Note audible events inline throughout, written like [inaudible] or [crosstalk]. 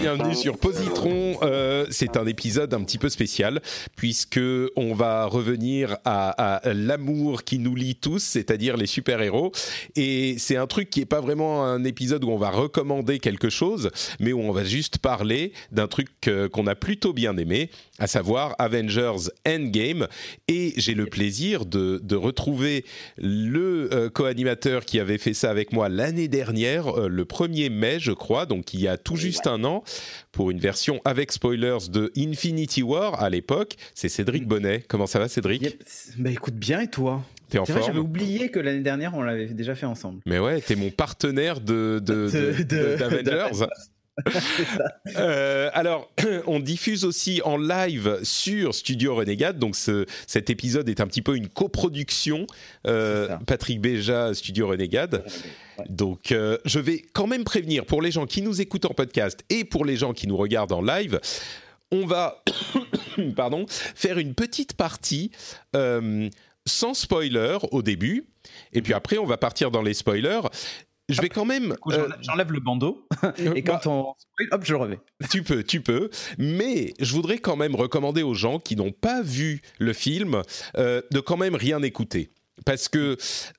bienvenue sur Positron. Euh, c'est un épisode un petit peu spécial puisque on va revenir à, l'amour qui nous lie tous, c'est-à-dire les super-héros. Et c'est un truc qui est pas vraiment un épisode où on va recommander quelque chose, mais où on va juste parler d'un truc euh, qu'on a plutôt bien aimé, à savoir Avengers Endgame. Et j'ai le plaisir de, de retrouver le euh, co-animateur qui avait fait ça avec moi l'année dernière, euh, le 1er mai, je crois, donc il y a tout juste un an, pour une version avec spoilers de Infinity War à l'époque. C'est Cédric Bonnet. Comment ça va, Cédric Yep. Bah écoute bien et toi? T'es en vrai, forme? j'avais oublié que l'année dernière on l'avait déjà fait ensemble. Mais ouais, t'es mon partenaire de, de, [laughs] de- De- de- d'Avengers. [laughs] Euh, alors, [clears throat] on diffuse aussi en live sur Studio Renegade. Donc, ce, cet épisode est un petit peu une coproduction. euh. Patrick Béja, Studio Renegade. Ouais. Donc, euh, je vais quand même prévenir pour les gens qui nous écoutent en podcast et pour les gens qui nous regardent en live. On va, [coughs] pardon, faire une petite partie sans spoiler au début, et puis après on va partir dans les spoilers. Je vais quand même. Euh, j'enlève- le bandeau [laughs] et bah, quand on spoil, hop, je le remets. [laughs] tu peux, tu peux. Mais je voudrais quand même recommander aux gens qui n'ont pas vu le film euh, de quand même rien écouter. Parce que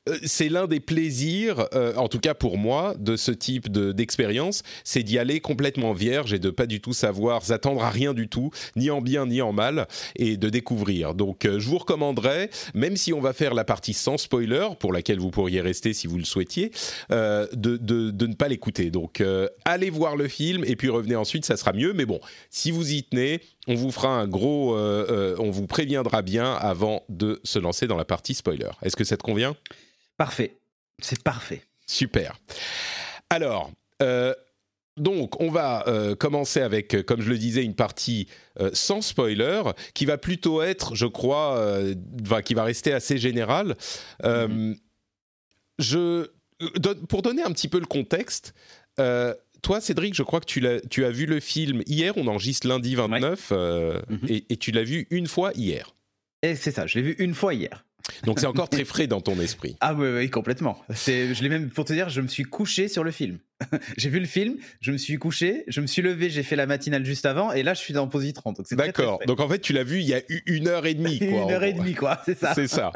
euh, c'est l'un des plaisirs, euh, en tout cas pour moi, de ce type de- d'expérience, c'est d'y aller complètement vierge et de pas du tout savoir s'attendre à rien du tout, ni en bien ni en mal, et de découvrir. Donc euh, je vous recommanderais, même si on va faire la partie sans spoiler, pour laquelle vous pourriez rester si vous le souhaitiez, de, de- de ne pas l'écouter. Donc allez voir le film et puis revenez ensuite, ça sera mieux. Mais bon, si vous y tenez, on vous fera un gros, on vous préviendra bien avant de se lancer dans la partie spoiler. Est-ce que ça te convient? Parfait. C'est parfait. Super. Alors. euh, donc, on va euh, commencer avec, euh, comme je le disais, une partie euh, sans spoiler, qui va plutôt être, je crois, qui va rester assez générale. Euh, je, don- pour donner un petit peu le contexte, toi, Cédric, je crois que tu, as vu le film hier, on enregistre lundi 29, euh, Mhm. et, et tu l'as vu une fois hier. Et c'est ça, je l'ai vu une fois hier. Donc, c'est encore très frais dans ton esprit. Ah oui, oui, complètement. Je l'ai même, pour te dire, je me suis couché sur le film. [laughs] j'ai vu le film, je me suis couché, je me suis levé, j'ai fait la matinale juste avant, et là, je suis dans très, très D'accord. frais. Donc, en fait, tu l'as vu il y a eu une heure et demie. [laughs] Quoi, Une heure et demie, quoi, c'est ça. C'est ça.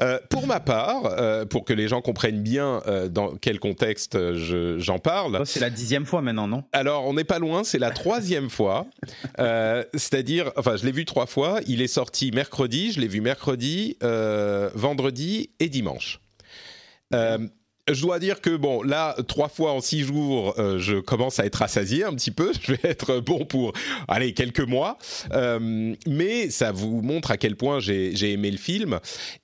Euh, pour ma part, euh, pour que les gens comprennent bien euh, dans quel contexte je- j'en parle, Oh, c'est la dixième fois maintenant, non? Alors on n'est pas loin, c'est la troisième fois. [laughs] C'est-à-dire, enfin, je l'ai vu trois fois. Il est sorti mercredi, je l'ai vu mercredi, vendredi et dimanche. Euh, je dois dire que bon, là, trois fois en six jours, euh, je commence à être rassasié un petit peu. [laughs] Je vais être bon pour, allez, quelques mois. Euh, mais ça vous montre à quel point j'ai aimé le film.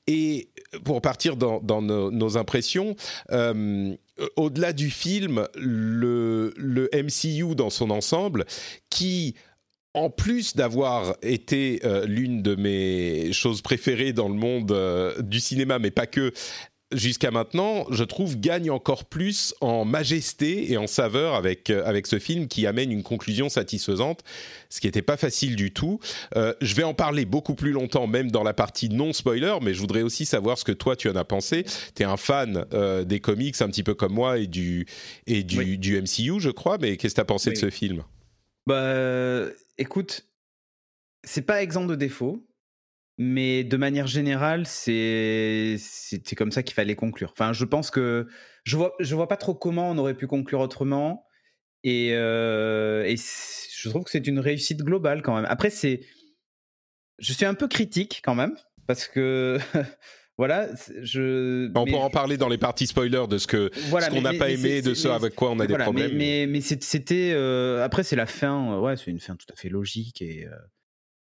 Et pour partir dans, nos, impressions, euh, au-delà du film, le, MCU dans son ensemble, qui en plus d'avoir été l'une de mes choses préférées dans le monde du cinéma, mais pas que, jusqu'à maintenant, je trouve gagne encore plus en majesté et en saveur avec, euh, avec ce film qui amène une conclusion satisfaisante, ce qui n'était pas facile du tout. Euh, je vais en parler beaucoup plus longtemps, même dans la partie non spoiler, mais je voudrais aussi savoir ce que toi tu en as pensé. Tu es un fan euh, des comics, un petit peu comme moi, et du, et du, Oui. du MCU, je crois, mais qu'est-ce que tu as pensé Oui. de ce film? Bah, écoute, c'est pas exempt de défauts, mais de manière générale, c'est c'était comme ça qu'il fallait conclure. Enfin, je pense que je vois je vois pas trop comment on aurait pu conclure autrement, et, euh, et je trouve que c'est une réussite globale quand même. Après, c'est je suis un peu critique quand même parce que [laughs] voilà, je On mais- pourra en parler dans les parties spoilers de ce que voilà, qu'on n'a pas mais aimé, de ce mais- avec quoi on a des voilà, problèmes. Mais, mais, c'était. euh, après, c'est la fin. euh, ouais, c'est une fin tout à fait logique et. euh,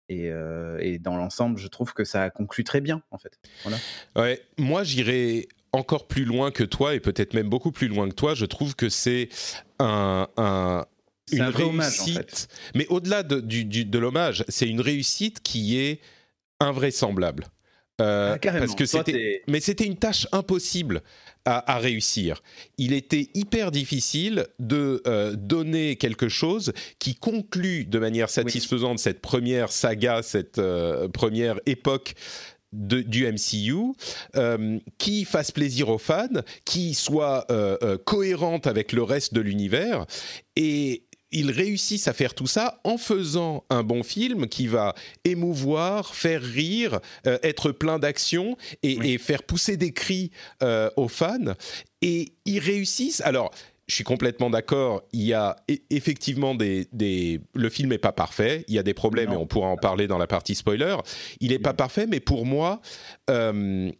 et, euh, et dans l'ensemble, je trouve que ça conclut très bien, en fait. Voilà. Ouais, moi j'irais encore plus loin que toi et peut-être même beaucoup plus loin que toi. Je trouve que c'est un, un- une un vrai hommage, en réussite. fait. Mais au-delà de, du- du- de l'hommage, c'est une réussite qui est invraisemblable. Euh, Ah, parce que c'était, mais c'était une tâche impossible à, à réussir. Il était hyper difficile de euh, donner quelque chose qui conclut de manière satisfaisante cette première saga, cette euh, première époque du MCU qui fasse plaisir aux fans, qui soit cohérente avec le reste de l'univers. Et ils réussissent à faire tout ça en faisant un bon film qui va émouvoir, faire rire, euh, être plein d'action et, faire pousser des cris euh, aux fans. Et ils réussissent. Alors, je suis complètement d'accord. Il y a e, effectivement des, Le film n'est pas parfait. Il y a des problèmes et on pourra en parler dans la partie spoiler. Il n'est pas parfait, mais pour moi, euh,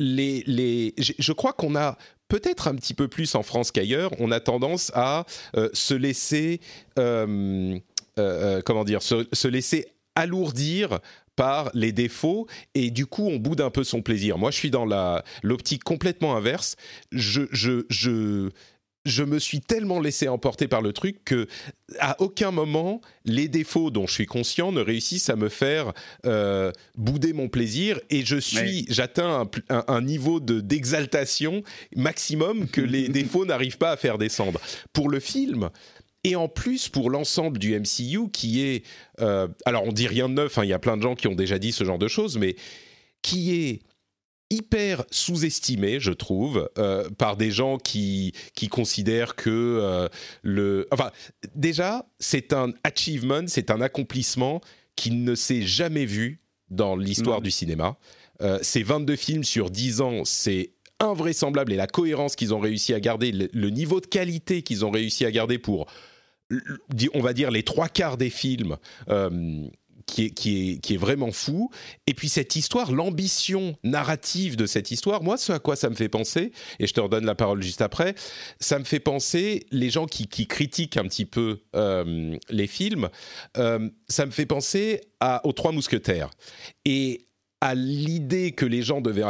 les, les... je crois qu'on a peut-être un petit peu plus en France qu'ailleurs, on a tendance à euh, se laisser, euh, euh, comment dire, se, laisser alourdir par les défauts et du coup on boude un peu son plaisir. Moi je suis dans l'optique complètement inverse. Je, je me suis tellement laissé emporter par le truc que à aucun moment les défauts dont je suis conscient ne réussissent à me faire euh, bouder mon plaisir et je suis j'atteins un, niveau de d'exaltation maximum que les [laughs] défauts n'arrivent pas à faire descendre. Pour le film, et en plus pour l'ensemble du MCU qui est euh, alors on dit rien de neuf hein, il y a plein de gens qui ont déjà dit ce genre de choses mais qui est hyper sous-estimé, je trouve, euh, par des gens qui, qui considèrent que euh, le... Enfin, déjà, c'est un achievement, c'est un accomplissement qui ne s'est jamais vu dans l'histoire du cinéma. Euh, ces 22 films sur 10 ans, c'est invraisemblable et la cohérence qu'ils ont réussi à garder, le, niveau de qualité qu'ils ont réussi à garder pour, on va dire, les trois quarts des films qui est, qui, est, qui est vraiment fou. Et puis cette histoire, l'ambition narrative de cette histoire, moi, ce à quoi ça me fait penser, et je te redonne la parole juste après, ça me fait penser, les gens qui, qui critiquent un petit peu euh, les films, euh, ça me fait penser aux Trois Mousquetaires. Et à l'idée que les gens devaient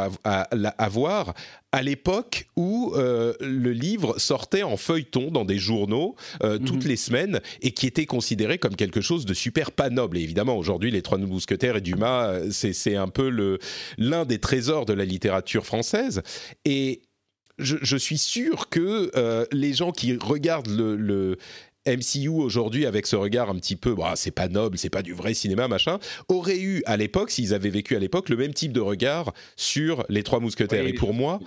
avoir à l'époque où euh, le livre sortait en feuilleton dans des journaux euh, toutes mhm. les semaines et qui était considéré comme quelque chose de super pas noble. Et évidemment, aujourd'hui, les Trois Mousquetaires et Dumas, euh, c'est un peu l'un des trésors de la littérature française. Et je, suis sûr que les gens qui regardent le, MCU aujourd'hui avec ce regard un petit peu, bah, c'est pas noble, c'est pas du vrai cinéma, machin, aurait eu à l'époque, s'ils avaient vécu à l'époque, le même type de regard sur les Trois Mousquetaires. Et pour moi,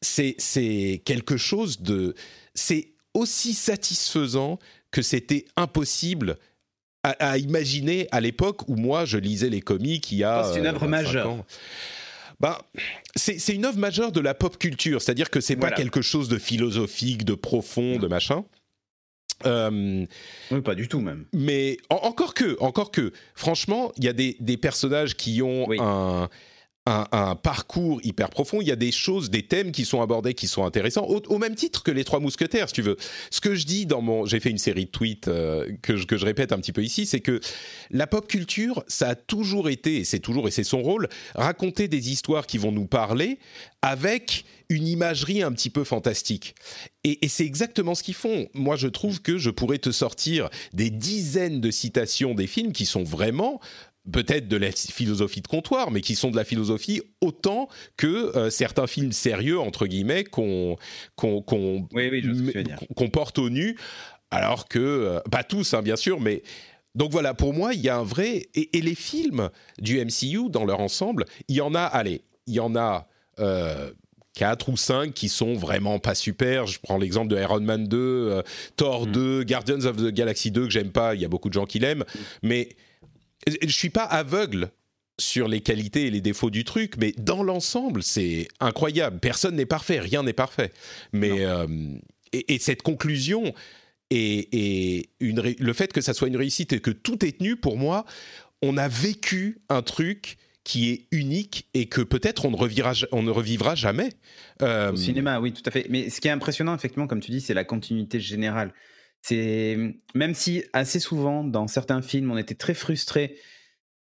c'est quelque chose de, c'est aussi satisfaisant que c'était impossible à, imaginer à l'époque où moi je lisais les comics il y a. C'est une œuvre majeure. Bah, c'est une œuvre majeure de la pop culture, c'est-à-dire que c'est pas quelque chose de philosophique, de profond, de machin. Euh, oui, pas du tout même. Mais encore que, encore que, franchement, il y a des, des, personnages qui ont un, un, parcours hyper profond. Il y a des choses, des thèmes qui sont abordés qui sont intéressants, au, même titre que les Trois Mousquetaires, si tu veux. Ce que je dis dans mon, j'ai fait une série de tweets euh, que, je, que je répète un petit peu ici, c'est que la pop culture, ça a toujours été, et c'est toujours et c'est son rôle, raconter des histoires qui vont nous parler avec une imagerie un petit peu fantastique. Et, et c'est exactement ce qu'ils font. Moi, je trouve que je pourrais te sortir des dizaines de citations des films qui sont vraiment peut-être de la philosophie de comptoir, mais qui sont de la philosophie autant que euh, certains films sérieux, entre guillemets, qu'on qu'on porte au nu, alors que, euh, pas tous, hein, bien sûr, mais... Donc voilà, pour moi, il y a un vrai... Et, les films du MCU, dans leur ensemble, il y en a, allez, il y en a... Euh, quatre ou cinq qui sont vraiment pas super. Je prends l'exemple de Iron Man 2, Thor 2, mm. Guardians of the Galaxy 2 que j'aime pas. Il y a beaucoup de gens qui l'aiment, mm. mais je suis pas aveugle sur les qualités et les défauts du truc, mais dans l'ensemble, c'est incroyable. Personne n'est parfait, rien n'est parfait. Mais euh, et, cette conclusion et, une, le fait que ça soit une réussite et que tout est tenu, pour moi, on a vécu un truc qui est unique et que peut-être on ne revivra, on ne revivra jamais. Euh, Au cinéma, oui, tout à fait. Mais ce qui est impressionnant, effectivement, comme tu dis, c'est la continuité générale. C'est même si assez souvent dans certains films on était très frustré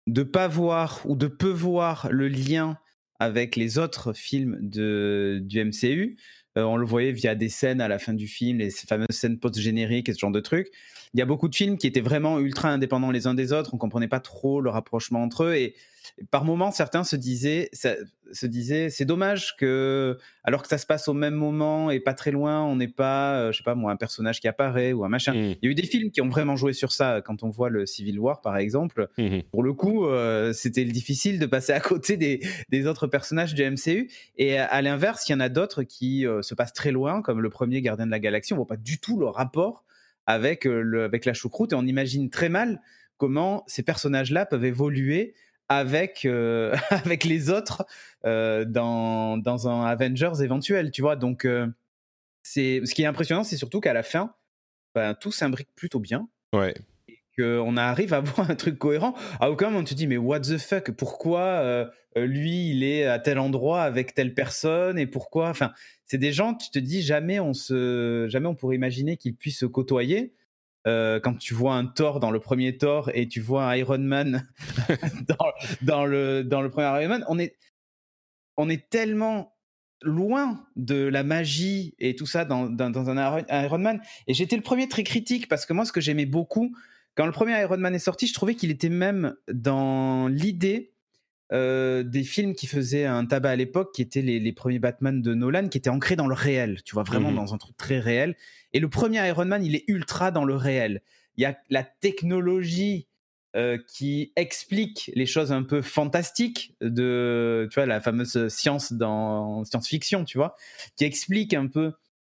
de pas voir ou de peu voir le lien avec les autres films de, du MCU. Euh, on le voyait via des scènes à la fin du film, les fameuses scènes post-génériques et ce genre de trucs. Il y a beaucoup de films qui étaient vraiment ultra indépendants les uns des autres. On comprenait pas trop le rapprochement entre eux et par moments certains se disaient, se disait c'est dommage que alors que ça se passe au même moment et pas très loin, on n'est pas, euh, je sais pas moi, un personnage qui apparaît ou un machin. Mm. Il y a eu des films qui ont vraiment joué sur ça. Quand on voit le Civil War par exemple, Mhm. pour le coup, euh, c'était difficile de passer à côté des, des autres personnages du MCU. Et à, à l'inverse, il y en a d'autres qui euh, se passent très loin, comme le premier Gardien de la Galaxie. On voit pas du tout le rapport avec, euh, le, avec la choucroute et on imagine très mal comment ces personnages-là peuvent évoluer avec, euh, [laughs] avec les autres euh, dans, dans un Avengers éventuel, tu vois. Donc, ce qui est impressionnant, c'est surtout qu'à la fin, ben, tout s'imbrique plutôt bien Ouais. Qu'on arrive à avoir un truc cohérent. À aucun moment, tu te dis, mais what the fuck Pourquoi euh, euh, lui, il est à tel endroit avec telle personne Et pourquoi? Enfin, c'est des gens, tu te dis, jamais on, se, jamais on pourrait imaginer qu'ils puissent se côtoyer. Euh, quand tu vois un Thor dans le premier Thor et tu vois un Iron Man [laughs] dans, le, dans le premier Iron Man, on est, on est tellement loin de la magie et tout ça dans, dans, dans un Iron Man. Et j'étais le premier très critique parce que moi, ce que j'aimais beaucoup, quand le premier Iron Man est sorti, je trouvais qu'il était même dans l'idée euh, des films qui faisaient un tabac à l'époque, qui étaient les, les premiers Batman de Nolan, qui étaient ancrés dans le réel, tu vois, vraiment Mhm. dans un truc très réel. Et le premier Iron Man, il est ultra dans le réel. Il y a la technologie euh, qui explique les choses un peu fantastiques de, tu vois, la fameuse science dans science-fiction, tu vois, qui explique un peu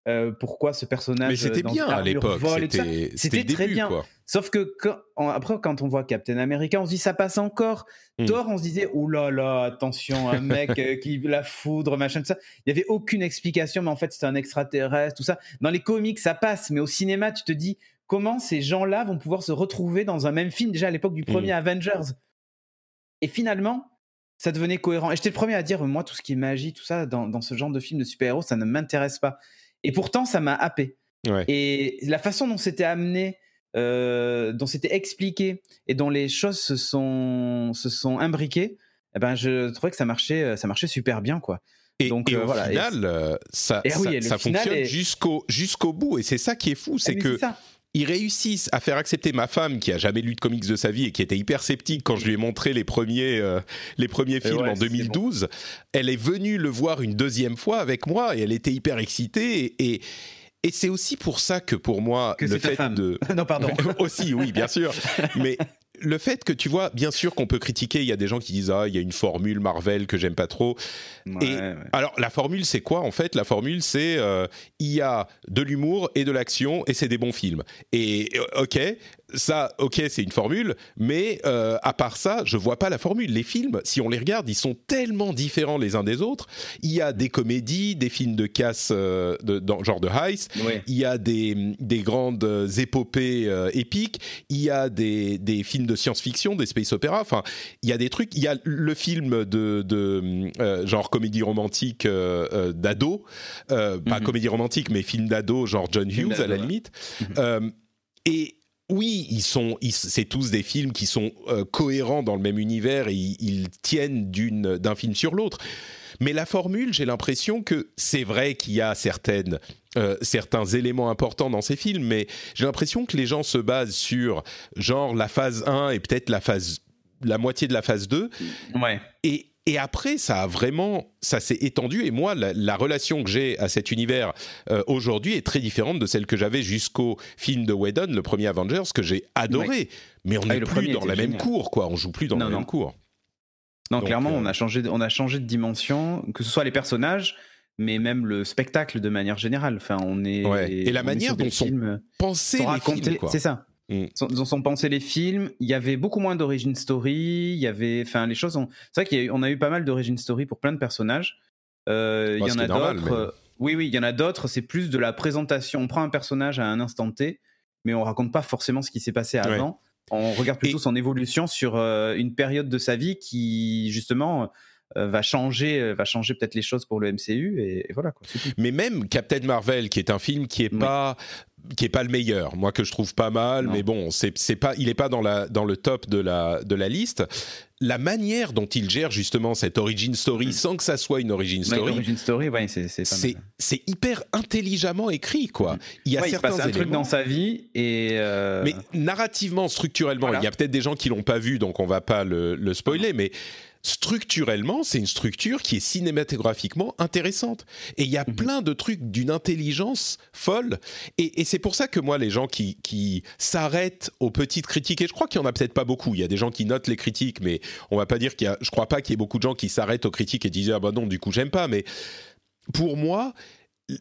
euh, pourquoi ce personnage. Mais c'était bien à l'époque. C'était c'était C'était très début, bien. quoi. Sauf que quand- en- après, quand on voit Captain America, on se dit ça passe encore. Hmm. Thor, on se disait, oh là là, attention, un [laughs] mec euh, qui la foudre, machin, tout ça. Il y avait aucune explication, mais en fait, c'est un extraterrestre, tout ça. Dans les comics, ça passe, mais au cinéma, tu te dis, comment ces gens-là vont pouvoir se retrouver dans un même film, déjà à l'époque du premier Avengers? Et finalement, ça devenait cohérent. Et j'étais le premier à dire, moi, tout ce qui est magie, tout ça, dans, dans ce genre de film de super-héros, ça ne m'intéresse pas. Et pourtant, ça m'a happé. Ouais. Et la façon dont c'était amené, euh, dont c'était expliqué et dont les choses se sont, se sont imbriquées, eh ben, je trouvais que ça marchait, euh, ça marchait super bien, quoi. Et, Donc, et euh, au voilà. Final, ça, Et ça, oui, et ça final fonctionne est- jusqu'au jusqu'au bout. Et c'est ça qui est fou, c'est mais que ça. Ils réussissent à faire accepter ma femme qui a jamais lu de comics de sa vie et qui était hyper sceptique quand je lui ai montré les premiers euh, les premiers films ouais, en c'est 2012. Elle est venue le voir une deuxième fois avec moi et elle était hyper excitée et, et, et c'est aussi pour ça que pour moi Que le fait femme. de [laughs] non, pardon. [laughs] aussi, oui, bien sûr. [laughs] Mais le fait que tu vois, bien sûr qu'on peut critiquer, il y a des gens qui disent ah, il y a une formule Marvel que j'aime pas trop. Ouais, Et- ouais. Alors la formule, c'est quoi en fait? La formule, c'est euh, il y a de l'humour et de l'action et c'est des bons films. Et euh, ok, ça, ok, c'est une formule, mais euh, à part ça, je vois pas la formule. Les films, si on les regarde, ils sont tellement différents les uns des autres. Il y a des comédies, des films de casse, euh, de, dans, genre de heist. Ouais. Il y a des, des grandes épopées euh, épiques, il y a des, des films de science-fiction, des space opéra, enfin, il y a des trucs, il y a le film de, de genre comédie romantique d'ado, pas Mhm. comédie romantique, mais film d'ado, genre John Hughes à la limite. Mhm. Et oui, ils sont, c'est tous des films qui sont euh, cohérents dans le même univers et ils, ils tiennent d'une, d'un film sur l'autre. Mais la formule, j'ai l'impression que c'est vrai qu'il y a certaines, euh, certains éléments importants dans ces films, mais j'ai l'impression que les gens se basent sur genre la phase 1 et peut-être la phase la moitié de la phase 2 Ouais. et, et après, ça a vraiment, ça s'est étendu. Et moi, la, la relation que j'ai à cet univers euh, aujourd'hui est très différente de celle que j'avais jusqu'au film de Whedon, le premier Avengers, que j'ai adoré. Mais on Ah, n'est plus dans la même cour, quoi. On joue plus dans Non, la non. même cour. Non, Donc, clairement, euh, on a changé, de, on a changé de dimension, que ce soit les personnages, mais même le spectacle de manière générale. Enfin, on est. Ouais. Et la manière dont sont sont les films, quoi. C'est ça. Mm. Sont- Dont sont pensés les films. Il y avait beaucoup moins d'origin story. Il y avait, enfin, les choses. Ont... C'est vrai qu'on a eu pas mal d'origin story pour plein de personnages. Euh, il y en a d'autres. mais- Oui, oui, il y en a d'autres. C'est plus de la présentation. On prend un personnage à un instant T, mais on raconte pas forcément ce qui s'est passé Ouais. avant. On regarde plutôt Et- son évolution sur euh, une période de sa vie qui justement euh, va changer, euh, va changer peut-être les choses pour le MCU et, et voilà quoi. Mais même Captain Marvel, qui est un film qui est Oui. pas qui est pas le meilleur, moi que je trouve pas mal, Non. mais bon, c'est c'est pas, il est pas dans la dans le top de la de la liste. La manière dont il gère justement cette origin story, Mm. sans que ça soit une origin Ouais, story, L'origin story, ouais, c'est hyper intelligemment écrit, quoi. Il y a Ouais, il se certains passe un truc éléments. dans sa vie et euh, Mais narrativement, structurellement, Voilà. il y a peut-être des gens qui l'ont pas vu, donc on va pas le, le spoiler, mais structurellement, c'est une structure qui est cinématographiquement intéressante. Et il y a mhm. plein de trucs d'une intelligence folle. Et, c'est pour ça que moi, les gens qui, qui s'arrêtent aux petites critiques, et je crois qu'il y en a peut-être pas beaucoup, il y a des gens qui notent les critiques, mais on va pas dire qu'il y a, je crois pas qu'il y ait beaucoup de gens qui s'arrêtent aux critiques et disent, ah bah non, du coup, j'aime pas. Mais pour moi,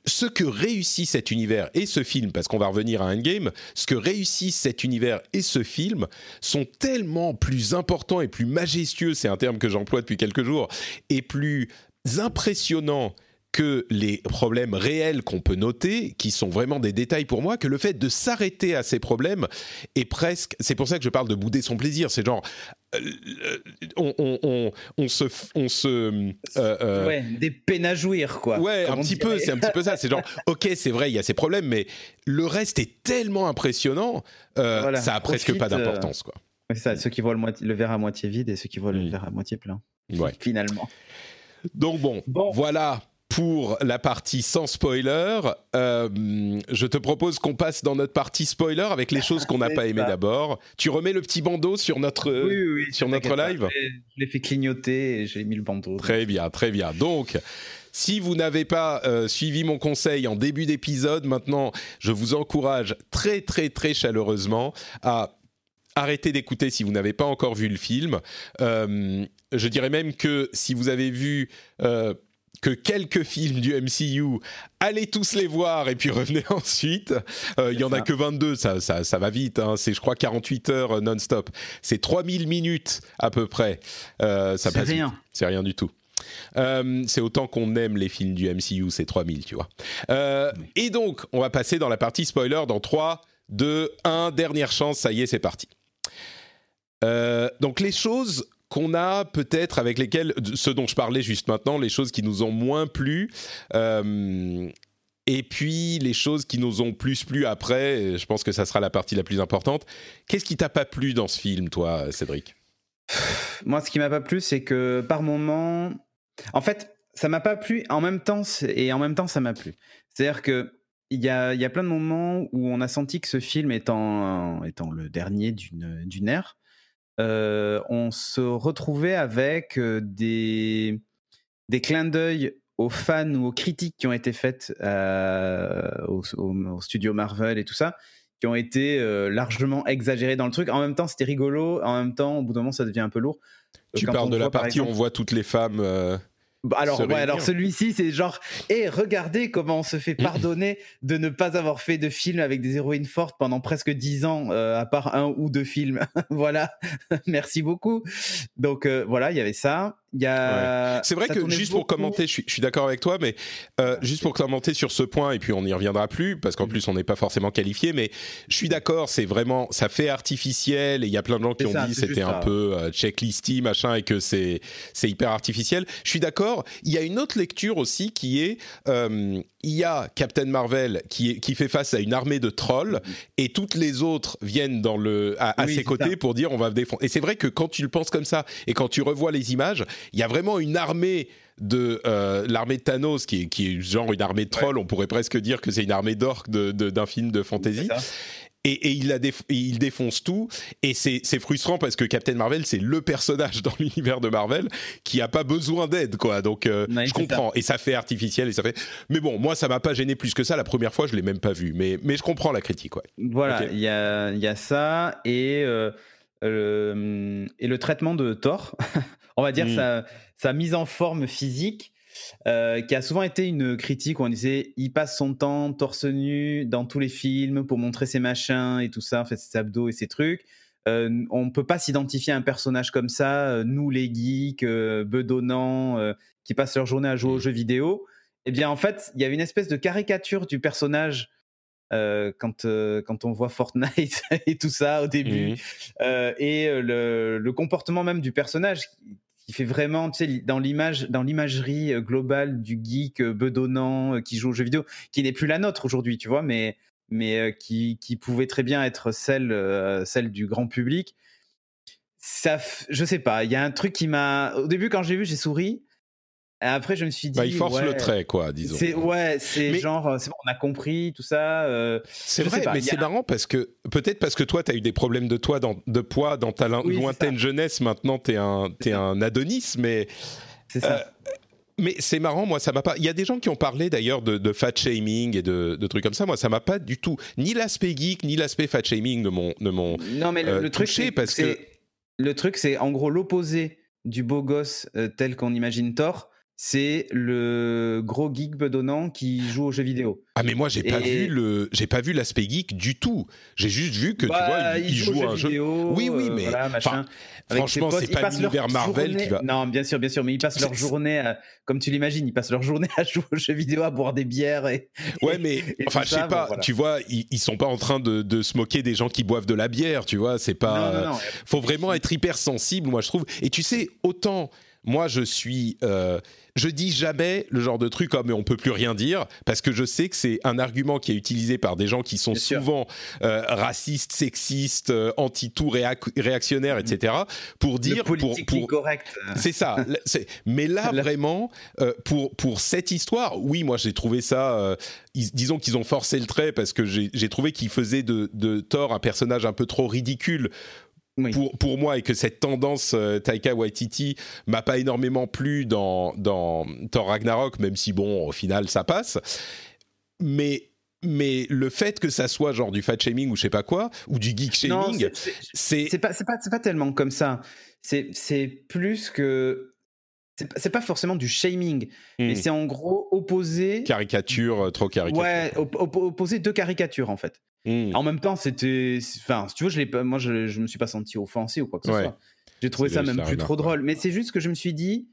ce que réussit cet univers et ce film, parce qu'on va revenir à Endgame, ce que réussit cet univers et ce film sont tellement plus importants et plus majestueux, c'est un terme que j'emploie depuis quelques jours, et plus impressionnants que les problèmes réels qu'on peut noter, qui sont vraiment des détails pour moi, que le fait de s'arrêter à ces problèmes est presque. C'est pour ça que je parle de bouder son plaisir. C'est genre. Euh, on, on, on, se. On se euh, euh, ouais, des peines à jouir, quoi. Ouais, un petit peu, c'est un petit peu ça. C'est genre, [laughs] ok, c'est vrai, il y a ces problèmes, mais le reste est tellement impressionnant, ça a presque pas d'importance, quoi. C'est ça, ceux qui voient le, le, verre à moitié vide et ceux qui voient le verre à moitié plein. Ouais. [laughs] Finalement. Donc bon, bon. voilà pour la partie sans spoiler. Euh, je te propose qu'on passe dans notre partie spoiler avec les choses qu'on n'a pas aimées d'abord. Tu remets le petit bandeau sur notre, sur notre live? Je l'ai fait clignoter et j'ai mis le bandeau. Très bien, très bien. Donc, si vous n'avez pas euh, suivi mon conseil en début d'épisode, maintenant, je vous encourage très, très, très chaleureusement à arrêter d'écouter si vous n'avez pas encore vu le film. Euh, je dirais même que si vous avez vu que quelques films du MCU, allez tous les voir et puis revenez [laughs] ensuite. Euh, il y en a que 22, ça, ça, va vite. Hein. C'est, je crois, 48 heures euh, non-stop. C'est 3000 minutes à peu près. Euh, ça c'est rien. C'est rien du tout. c'est autant qu'on aime les films du MCU, c'est 3000, tu vois. Et donc, on va passer dans la partie spoiler dans 3, 2, 1, dernière chance, ça y est, c'est parti. donc les choses qu'on a peut-être avec lesquels, ce dont je parlais juste maintenant, les choses qui nous ont moins plu. Euh, et puis les choses qui nous ont plus plu après, je pense que ça sera la partie la plus importante. Qu'est-ce qui t'a pas plu dans ce film, toi, Cédric? Moi, ce qui m'a pas plu, c'est que par moment, en fait, ça m'a pas plu en même temps et en même temps ça m'a plu. C'est-à-dire que il y a, y a, plein de moments où on a senti que ce film étant, étant le dernier d'une ère, on se retrouvait avec euh, des, des clins d'œil aux fans ou aux critiques qui ont été faites euh, au, studio Marvel et tout ça, qui ont été largement exagérés dans le truc. En même temps, c'était rigolo. En même temps, au bout d'un moment, ça devient un peu lourd. Tu parles de la partie où on voit toutes les femmes. Bah, alors, ouais, alors celui-ci, c'est genre, et eh, regardez comment on se fait pardonner de ne pas avoir fait de film avec des héroïnes fortes pendant presque dix ans, euh, à part un ou deux films. [laughs] voilà, [laughs] merci beaucoup. Donc euh, voilà, il y avait ça. C'est vrai que juste pour commenter, je suis, d'accord avec toi, mais euh, juste pour commenter sur ce point, et puis on n'y reviendra plus, parce qu'en mm. plus on n'est pas forcément qualifié, mais je suis d'accord, c'est vraiment, ça fait artificiel, et il y a plein de gens qui ont dit c'était un peu euh, checklisty, machin, et que c'est hyper artificiel. Je suis d'accord, il y a une autre lecture aussi qui est, euh, il y a Captain Marvel qui, qui fait face à une armée de trolls, mm. et toutes les autres viennent dans le, à, ses côtés pour dire on va défendre. Et c'est vrai que quand tu le penses comme ça, et quand tu revois les images, il y a vraiment une armée de euh, l'armée de Thanos, qui est, qui est, genre une armée de trolls, on pourrait presque dire que c'est une armée d'orques d'un film de fantasy. Et, il, la il, défonce tout. Et c'est frustrant parce que Captain Marvel, c'est le personnage dans [laughs] l'univers de Marvel qui a pas besoin d'aide, quoi. Donc, euh, je comprends. Et ça fait artificiel et ça fait. Mais bon, moi, ça m'a pas gêné plus que ça. La première fois, je l'ai même pas vu. Mais, mais je comprends la critique, ouais. Voilà, il y, a, y, a, ça. Et. Euh, et le traitement de Thor, [laughs] on va dire mmh. sa, mise en forme physique, euh, qui a souvent été une critique où on disait il passe son temps torse nu dans tous les films pour montrer ses machins et tout ça, en fait ses abdos et ses trucs. Euh, on ne peut pas s'identifier à un personnage comme ça, euh, nous les geeks, bedonnants, qui passent leur journée à jouer aux mmh. jeux vidéo. Eh bien, en fait, il y avait une espèce de caricature du personnage quand, quand on voit Fortnite [laughs] et tout ça au début, mmh. et le, le, comportement même du personnage qui fait vraiment, tu sais, dans l'image, dans l'imagerie euh, globale du geek euh, bedonnant euh, qui joue aux jeux vidéo, qui n'est plus la nôtre aujourd'hui, tu vois, mais mais qui, qui pouvait très bien être celle celle du grand public. Ça, je sais pas, il y a un truc qui m'a, au début quand j'ai vu, j'ai souri, Après, je me suis dit. Bah, il force le trait, quoi, disons. C'est, ouais, c'est genre, c'est bon, on a compris tout ça. Euh, c'est vrai, mais c'est marrant parce que, peut-être parce que toi, tu as eu des problèmes de, toi dans, de poids dans ta lointaine jeunesse, maintenant, tu es, un, es un Adonis, mais. C'est ça. Euh, mais c'est marrant, moi, ça m'a pas. Il y a des gens qui ont parlé d'ailleurs de, fat shaming et de, trucs comme ça. Moi, ça m'a pas du tout. Ni l'aspect geek, ni l'aspect fat shaming ne m'ont. Non, mais le, euh, truc, c'est parce que. Le truc, c'est en gros l'opposé du beau gosse tel qu'on imagine Thor c'est le gros geek bedonnant qui joue aux jeux vidéo. Ah mais moi j'ai pas vu le j'ai pas vu l'aspect geek du tout. J'ai juste vu que tu bah, vois il, joue, à un jeu. oui oui mais franchement c'est pas l'univers Marvel qui va. Non bien sûr bien sûr mais ils passent leur journée comme tu l'imagines ils passent leur journée à jouer aux jeux vidéo à boire des bières et. Ouais mais enfin je sais pas tu vois ils, ils, sont pas en train de, de, se moquer des gens qui boivent de la bière tu vois c'est pas. Non, faut vraiment être hyper sensible moi je trouve et tu sais autant moi je suis euh, je dis jamais le genre de truc comme on peut plus rien dire parce que je sais que c'est un argument qui est utilisé par des gens qui sont souvent euh, racistes, sexistes, euh, anti-tout réactionnaires, etc. pour dire pour, pour correct. C'est ça. [laughs] mais là vraiment euh, pour pour cette histoire, oui, moi j'ai trouvé ça. disons qu'ils ont forcé le trait parce que j'ai trouvé qu'ils faisaient de, de Thor un personnage un peu trop ridicule pour, pour moi et que cette tendance euh, Taika Waititi m'a pas énormément plu dans, dans Thor Ragnarok, même si bon, au final, ça passe. Mais mais le fait que ça soit genre du fat shaming ou je sais pas quoi ou du geek shaming c'est c'est pas pas, pas tellement comme ça c'est plus que c'est pas forcément du shaming, mais hmm. c'est en gros opposer. Caricature, euh, trop caricature. Ouais, opposer deux caricatures en fait. Hmm. En même temps, c'était. Enfin, si tu veux, je moi je, je me suis pas senti offensé ou quoi que ce soit. J'ai trouvé ça même plus trop drôle. Mais c'est juste que je me suis dit,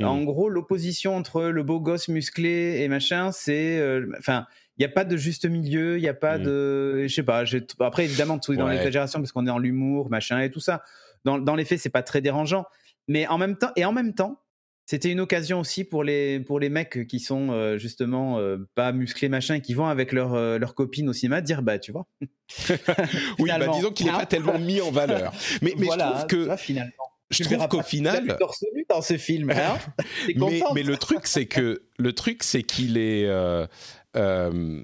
hmm. en gros, l'opposition entre le beau gosse musclé et machin, c'est. Euh, enfin. il n'y a pas de juste milieu, il n'y a pas de. Je sais pas. Après, évidemment, tout est dans l'exagération parce qu'on est en l'humour, machin et tout ça. Dans, dans les faits, c'est pas très dérangeant. Mais en même temps, et en même temps, c'était une occasion aussi pour les, pour les mecs qui sont euh, justement euh, pas musclés machin, qui vont avec leur, euh, leur copine au cinéma dire bah tu vois. [laughs] oui, bah, disons qu'il n'est pas tellement mis en valeur. [laughs] Mais, mais je trouve que finalement. Je trouve qu'au final, dans ce film. [laughs] Hein mais, mais, le truc c'est que le truc c'est qu'il est, le,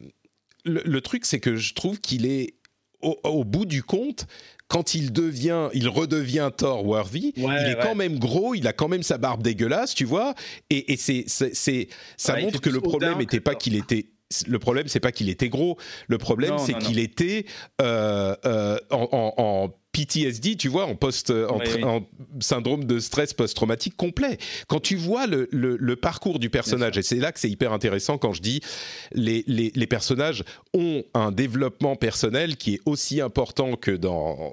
le, truc c'est que je trouve qu'il est au, au, bout du compte, quand il devient, il redevient Thor worthy, il est quand même gros, il a quand même sa barbe dégueulasse, tu vois. Et, c'est, c'est, ça montre que le problème n'était pas qu'il était le problème, c'est pas qu'il était gros. Le problème, c'est qu'il était euh, euh, en, PTSD, tu vois, en, post, en, syndrome de stress post-traumatique complet. Quand tu vois le, parcours du personnage, et c'est là que c'est hyper intéressant quand je dis les, les, personnages ont un développement personnel qui est aussi important que dans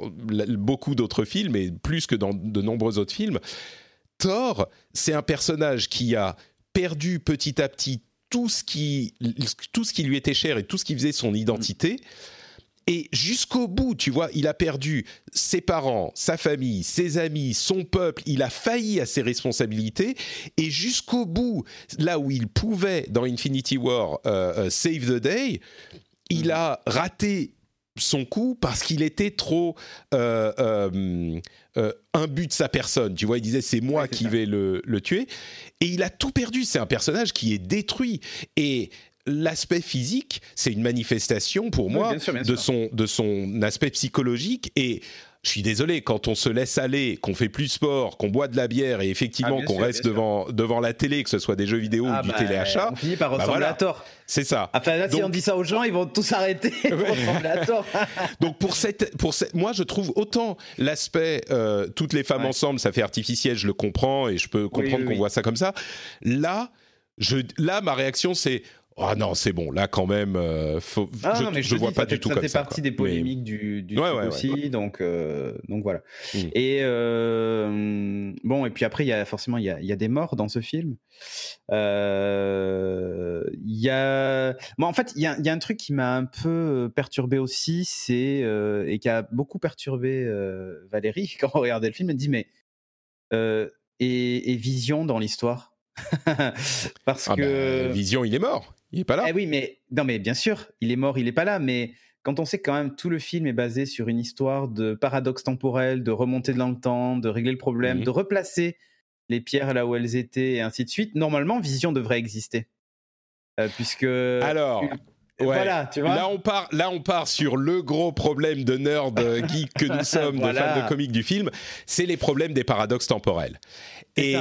beaucoup d'autres films, et plus que dans de nombreux autres films. Thor, c'est un personnage qui a perdu petit à petit tout ce qui, tout ce qui lui était cher et tout ce qui faisait son identité. Et jusqu'au bout, tu vois, il a perdu ses parents, sa famille, ses amis, son peuple, il a failli à ses responsabilités, et jusqu'au bout, là où il pouvait, dans Infinity War, euh, euh, save the day, il a raté son coup parce qu'il était trop euh, euh, imbu de sa personne. Tu vois, il disait c'est moi qui vais le, tuer. Et il a tout perdu. C'est un personnage qui est détruit. Et l'aspect physique, c'est une manifestation pour moi de, son, de son aspect psychologique. Et je suis désolé, quand on se laisse aller, qu'on fait plus sport, qu'on boit de la bière et effectivement ah, qu'on reste devant, devant la télé, que ce soit des jeux vidéo ou ah, du bah, téléachat. On finit par bah, ressembler à tort. C'est ça. Enfin, là, si on dit ça aux gens, ils vont tous arrêter. [laughs] [laughs] Donc, pour cette, pour cette, moi, je trouve autant l'aspect euh, toutes les femmes ensemble, ça fait artificiel, je le comprends et je peux comprendre qu'on voit ça comme ça. Là, je, là, ma réaction, c'est ah non, c'est bon, là quand même, euh, ah, je, ne je, vois pas du tout comme ça. Ça fait partie des polémiques du, du aussi, donc, euh, donc voilà. Mm. Et euh, bon, et puis après, il y a forcément, il y a, y a, des morts dans ce film. Il y a, bon, en fait, il y a, y a, un truc qui m'a un peu perturbé aussi, c'est et qui a beaucoup perturbé Valérie [laughs] quand on regardait le film. Elle dit mais et, et Vision dans l'histoire? [laughs] Parce ah que bah, Vision, il est mort. Il est pas là. Eh oui, mais non, mais bien sûr, il est mort, il est pas là. Mais quand on sait que quand même tout le film est basé sur une histoire de paradoxe temporel, de remonter dans le temps, de régler le problème, mmh de replacer les pierres là où elles étaient et ainsi de suite, normalement, Vision devrait exister. Euh, puisque. Alors. Voilà, tu vois. Là, on part, là, on part sur le gros problème de nerd geek que nous [laughs] sommes, de fans de comics du film. C'est les problèmes des paradoxes temporels. Et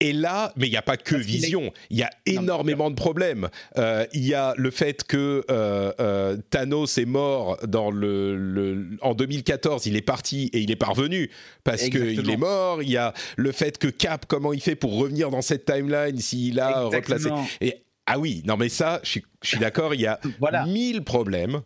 et là, mais il n'y a pas que Vision, il y a énormément de problèmes. Euh, il y a le fait que euh, euh, Thanos est mort dans le, en 2014, il est parti et il est parvenu parce qu'il est mort. Il y a le fait que Cap, comment il fait pour revenir dans cette timeline s'il a replacé? Et, ah oui, non mais ça, je suis, d'accord, il y a [laughs] mille problèmes.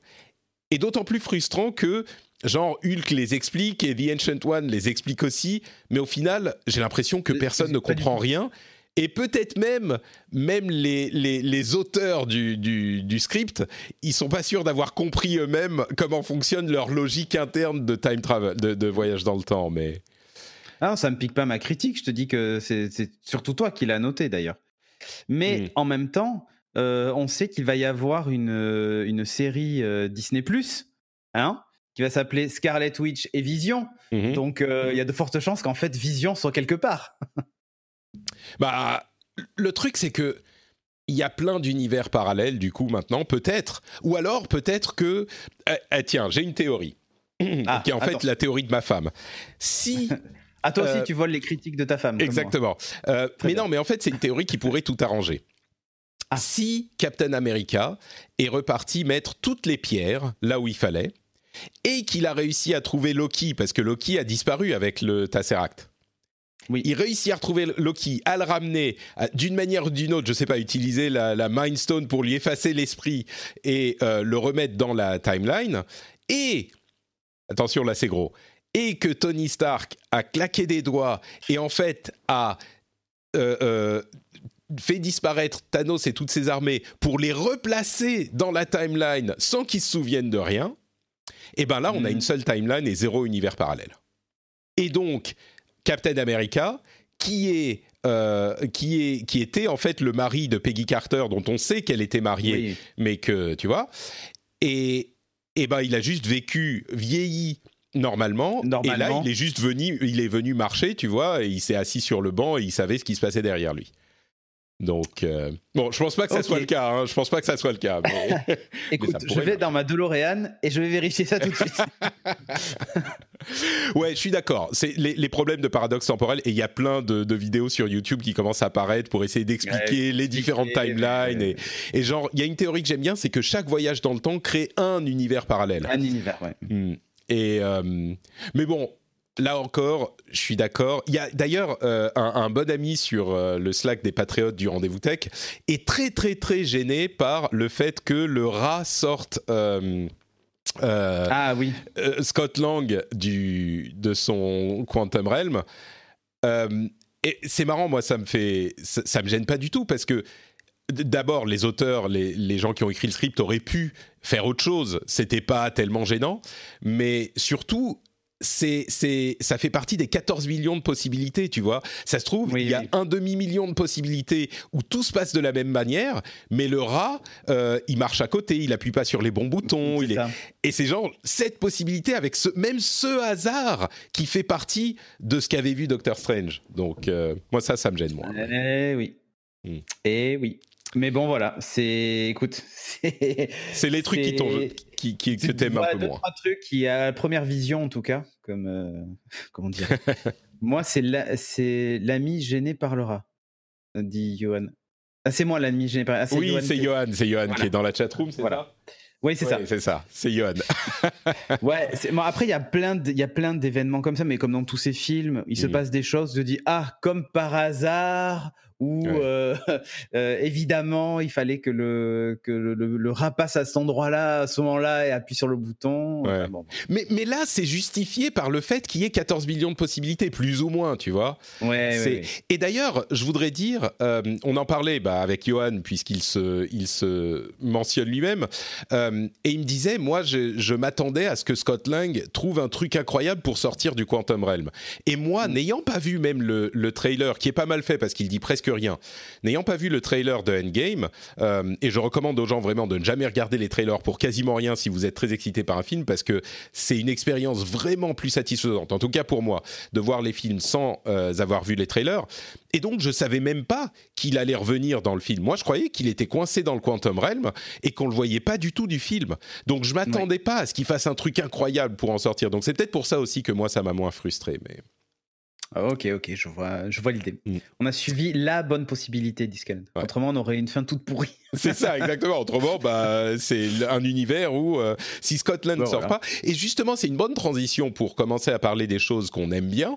Et d'autant plus frustrant que genre Hulk les explique et The Ancient One les explique aussi, mais au final, j'ai l'impression que personne ne comprend rien. Et peut-être même, même les, les, auteurs du, du, script, ils sont pas sûrs d'avoir compris eux-mêmes comment fonctionne leur logique interne de time travel, de, voyage dans le temps. Mais ah ça me pique pas ma critique. Je te dis que c'est surtout toi qui l'as noté d'ailleurs. Mais hmm. en même temps, euh, on sait qu'il va y avoir une, une série euh, Disney Plus, hein, qui va s'appeler Scarlet Witch et Vision. Mhm. Donc euh, il y a de fortes chances qu'en fait Vision soit quelque part. [laughs] bah le truc c'est que il y a plein d'univers parallèles du coup maintenant peut-être ou alors peut-être que eh, tiens j'ai une théorie ah, [coughs] qui est en fait la théorie de ma femme. Si [laughs] À toi aussi, euh, tu voles les critiques de ta femme. Exactement. Euh, mais non, mais en fait, c'est une théorie qui pourrait tout arranger. Ah. Si Captain America est reparti mettre toutes les pierres là où il fallait, et qu'il a réussi à trouver Loki, parce que Loki a disparu avec le Tesseract. Oui. Il réussit à retrouver Loki, à le ramener d'une manière ou d'une autre, je ne sais pas, utiliser la, la Mind Stone pour lui effacer l'esprit et euh, le remettre dans la timeline. Et, attention là c'est gros, et que Tony Stark a claqué des doigts et en fait a euh, euh, fait disparaître Thanos et toutes ses armées pour les replacer dans la timeline sans qu'ils se souviennent de rien et eh bien là, on a une mm. seule timeline et zéro univers parallèle. Et donc, Captain America, qui est euh, qui, est, qui était en fait le mari de Peggy Carter, dont on sait qu'elle était mariée, mais que tu vois. Et, et ben il a juste vécu vieilli normalement, normalement, Et là, il est juste venu, il est venu marcher, tu vois, et il s'est assis sur le banc et il savait ce qui se passait derrière lui. Donc, euh, bon, je pense pas que ça soit le cas. Hein. Je pense pas que ça soit le cas. [laughs] Écoute, je vais dans ma DeLorean et je vais vérifier ça tout de suite. [laughs] ouais, je suis d'accord. C'est les, problèmes de paradoxe temporel et il y a plein de, vidéos sur YouTube qui commencent à apparaître pour essayer d'expliquer les différentes timelines et, et genre, il y a une théorie que j'aime bien, c'est que chaque voyage dans le temps crée un univers parallèle. Un univers, ouais. Hmm. Et euh, mais bon, là encore, je suis d'accord. Il y a d'ailleurs euh, un, bon ami sur euh, le Slack des patriotes du rendez-vous tech est très très très gêné par le fait que le rat sorte. Euh, ah oui. Scott Lang du, de son Quantum Realm. et c'est marrant, moi, ça me fait, ça, me gêne pas du tout parce que d'abord, les auteurs, les, les, gens qui ont écrit le script auraient pu faire autre chose. C'était pas tellement gênant, mais surtout, c'est, c'est, ça fait partie des 14 millions de possibilités, tu vois. Ça se trouve, il y a un demi-million de possibilités où tout se passe de la même manière, mais le rat, euh, il marche à côté, il appuie pas sur les bons boutons. il est... Et c'est genre cette possibilité avec ce, même ce hasard qui fait partie de ce qu'avait vu Doctor Strange. Donc, euh, moi, ça, ça me gêne, moi. Eh oui. Hmm. Eh oui. Mais bon, voilà, c'est. Écoute, [laughs] c'est. les trucs qui, qui, qui, t'aimes un peu deux, moins. Trois trucs qui, à première vision en tout cas, comme. Euh, [laughs] comment dire [laughs] Moi, c'est l'ami gêné par le rat, dit Johan. Ah, c'est moi l'ami gêné par ah, Oui, c'est Johan, c'est Johan qui est dans la chatroom, c'est voilà. ça oui, c'est ça. C'est ça, c'est Johan. [laughs] ouais, bon, après, il y a plein d'événements comme ça, mais comme dans tous ces films, il se mm. passe des choses, je dis, ah, comme par hasard, où euh, [laughs] euh, évidemment il fallait que le que le, le, rat passe à cet endroit-là à ce moment-là et appuie sur le bouton. mais, mais là c'est justifié par le fait qu'il y ait 14 millions de possibilités plus ou moins, tu vois. Ouais, Et d'ailleurs, je voudrais dire, euh, on en parlait bah, avec Johan puisqu'il se il se mentionne lui-même et il me disait, moi je, je m'attendais à ce que Scott Lang trouve un truc incroyable pour sortir du Quantum Realm. Et moi, mm. n'ayant pas vu même le, le trailer qui est pas mal fait parce qu'il dit presque presque rien. N'ayant pas vu le trailer de Endgame, euh, et je recommande aux gens vraiment de ne jamais regarder les trailers pour quasiment rien si vous êtes très excité par un film, parce que c'est une expérience vraiment plus satisfaisante, en tout cas pour moi, de voir les films sans euh, avoir vu les trailers. Et donc, je savais même pas qu'il allait revenir dans le film. Moi, je croyais qu'il était coincé dans le Quantum Realm et qu'on le voyait pas du tout du film. Donc, je m'attendais pas à ce qu'il fasse un truc incroyable pour en sortir. Donc, c'est peut-être pour ça aussi que moi, ça m'a moins frustré. Mais ok, ok, je vois, je vois l'idée. Mm. On a suivi la bonne possibilité d'Iscan. Autrement, on aurait une fin toute pourrie. [laughs] C'est ça, exactement. Autrement, bah, c'est un univers où euh, si Scotland ne sort pas. Et justement, c'est une bonne transition pour commencer à parler des choses qu'on aime bien.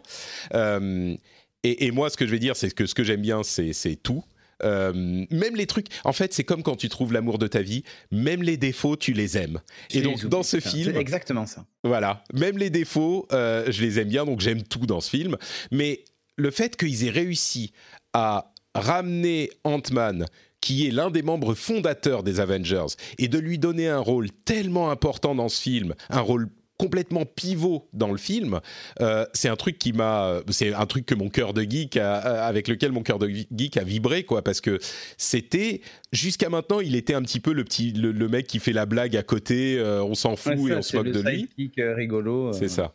Euh, et, et, moi, ce que je vais dire, c'est que ce que j'aime bien, c'est tout. Euh, même les trucs, en fait, c'est comme quand tu trouves l'amour de ta vie, même les défauts, tu les aimes. et donc, dans ce film. C'est exactement ça. Voilà, même les défauts, euh, je les aime bien, donc j'aime tout dans ce film. Mais le fait qu'ils aient réussi à ramener Ant-Man qui est l'un des membres fondateurs des Avengers, et de lui donner un rôle tellement important dans ce film, un rôle complètement pivot dans le film. Euh, c'est un truc qui m'a, c'est un truc que mon cœur de geek avec lequel mon cœur de geek a vibré quoi, parce que c'était jusqu'à maintenant, il était un petit peu le petit, le, mec qui fait la blague à côté, euh, on s'en fout et on se moque de lui. Euh, rigolo. C'est ça.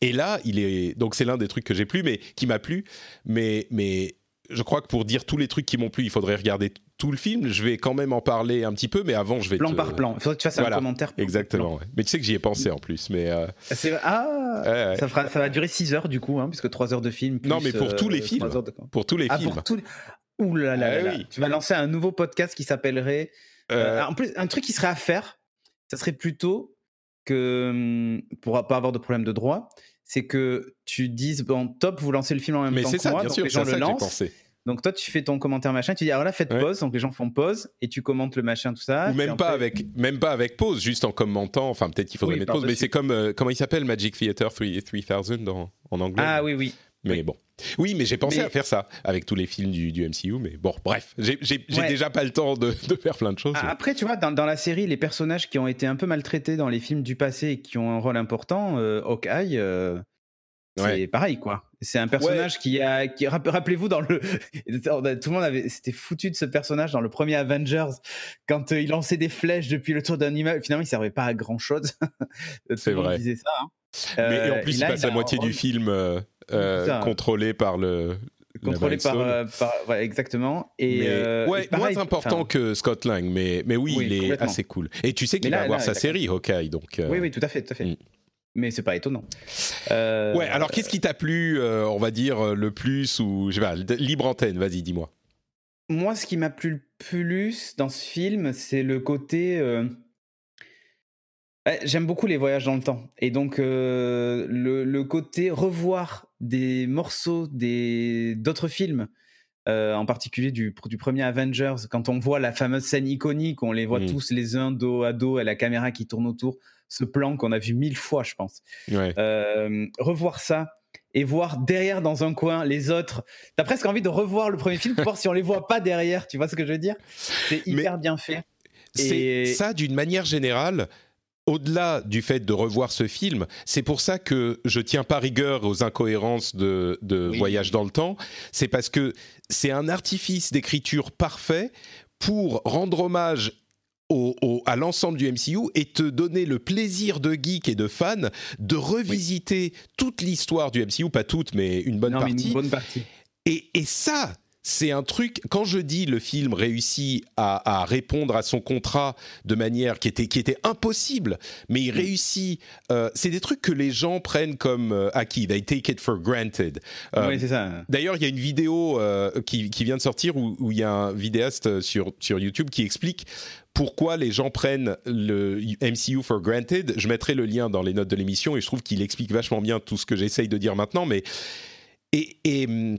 Et là, il est donc c'est l'un des trucs que j'ai plu, mais qui m'a plu, mais mais je crois que pour dire tous les trucs qui m'ont plu, il faudrait regarder tout le film. Je vais quand même en parler un petit peu, mais avant, je vais plan par plan. Il faudrait que tu fasses un commentaire. Exactement. Mais tu sais que j'y ai pensé en plus. Mais euh, ah, Ça, fera, ça va durer 6 heures du coup, hein, puisque 3 heures de film. non, mais pour tous les euh, films. Pour tous les ah, films. Pour tous Ouh là là, ah Tu vas lancer un nouveau podcast qui s'appellerait. Euh, en plus, un truc qui serait à faire, ça serait plutôt que hum, pour pas avoir de problème de droit, c'est que tu dises bon top, vous lancez le film en même temps que moi, bien donc sûr, les gens le lancent. Donc toi, tu fais ton commentaire machin, tu dis alors là faites pause, donc les gens font pause et tu commentes le machin tout ça. Ou même pas avec même pas avec pause, juste en commentant. Enfin peut-être qu'il faudrait mettre pause, mais c'est comme euh, comment il s'appelle Magic Theater 3000 en anglais? Ah oui oui. Mais bon. Oui, mais j'ai pensé à faire ça avec tous les films du, du MCU, mais bon, bref, j'ai déjà pas le temps de, de, faire plein de choses. Après, tu vois, dans, dans, la série, les personnages qui ont été un peu maltraités dans les films du passé et qui ont un rôle important, euh, Hawkeye, euh, c'est pareil, quoi. C'est un personnage qui a, qui rappelez-vous dans le, [laughs] tout le monde avait, c'était foutu de ce personnage dans le premier Avengers quand euh, il lançait des flèches depuis le tour d'un immeuble. Finalement, il servait pas à grand chose. [laughs] c'est vrai. Disait ça. Hein. Mais en plus, il, passe la moitié du film euh, contrôlé par le. Contrôlé par, par exactement. Et ouais, moins important que Scott Lang, mais mais oui, il est assez cool. Et tu sais qu'il va avoir sa série Hawkeye, donc. Oui, oui, tout à fait, tout à fait. Mm mais c'est pas étonnant. Euh, ouais, alors qu'est-ce qui t'a plu, euh, on va dire, le plus ou je sais pas, libre antenne, vas-y, dis-moi. Moi, ce qui m'a plu le plus dans ce film, c'est le côté. Euh, j'aime beaucoup les voyages dans le temps. Et donc, le, le, côté revoir des morceaux d'autres films, en particulier du, du premier Avengers, quand on voit la fameuse scène iconique, on les voit mmh. tous les uns dos à dos et la caméra qui tourne autour ce plan qu'on a vu mille fois, je pense. Euh, revoir ça et voir derrière dans un coin les autres. T'as presque envie de revoir le premier film pour voir si on les voit pas derrière. Tu vois ce que je veux dire? C'est hyper bien fait. C'est ça d'une manière générale. Au-delà du fait de revoir ce film, c'est pour ça que je tiens pas rigueur aux incohérences de, Voyage dans le temps. C'est parce que c'est un artifice d'écriture parfait pour rendre hommage à l'ensemble du MCU et te donner le plaisir de geek et de fan de revisiter toute l'histoire du MCU, pas toute, mais une bonne partie. une bonne partie. Et, et ça, c'est un truc. Quand je dis le film réussit à, répondre à son contrat de manière qui était qui était impossible, mais il mm. réussit. Euh, c'est des trucs que les gens prennent comme euh, acquis. They take it for granted. Euh, oui, c'est ça. D'ailleurs, il y a une vidéo qui, qui, vient de sortir où, il y a un vidéaste sur sur YouTube qui explique pourquoi les gens prennent le MCU for granted. Je mettrai le lien dans les notes de l'émission et je trouve qu'il explique vachement bien tout ce que j'essaye de dire maintenant. Mais et, et hum,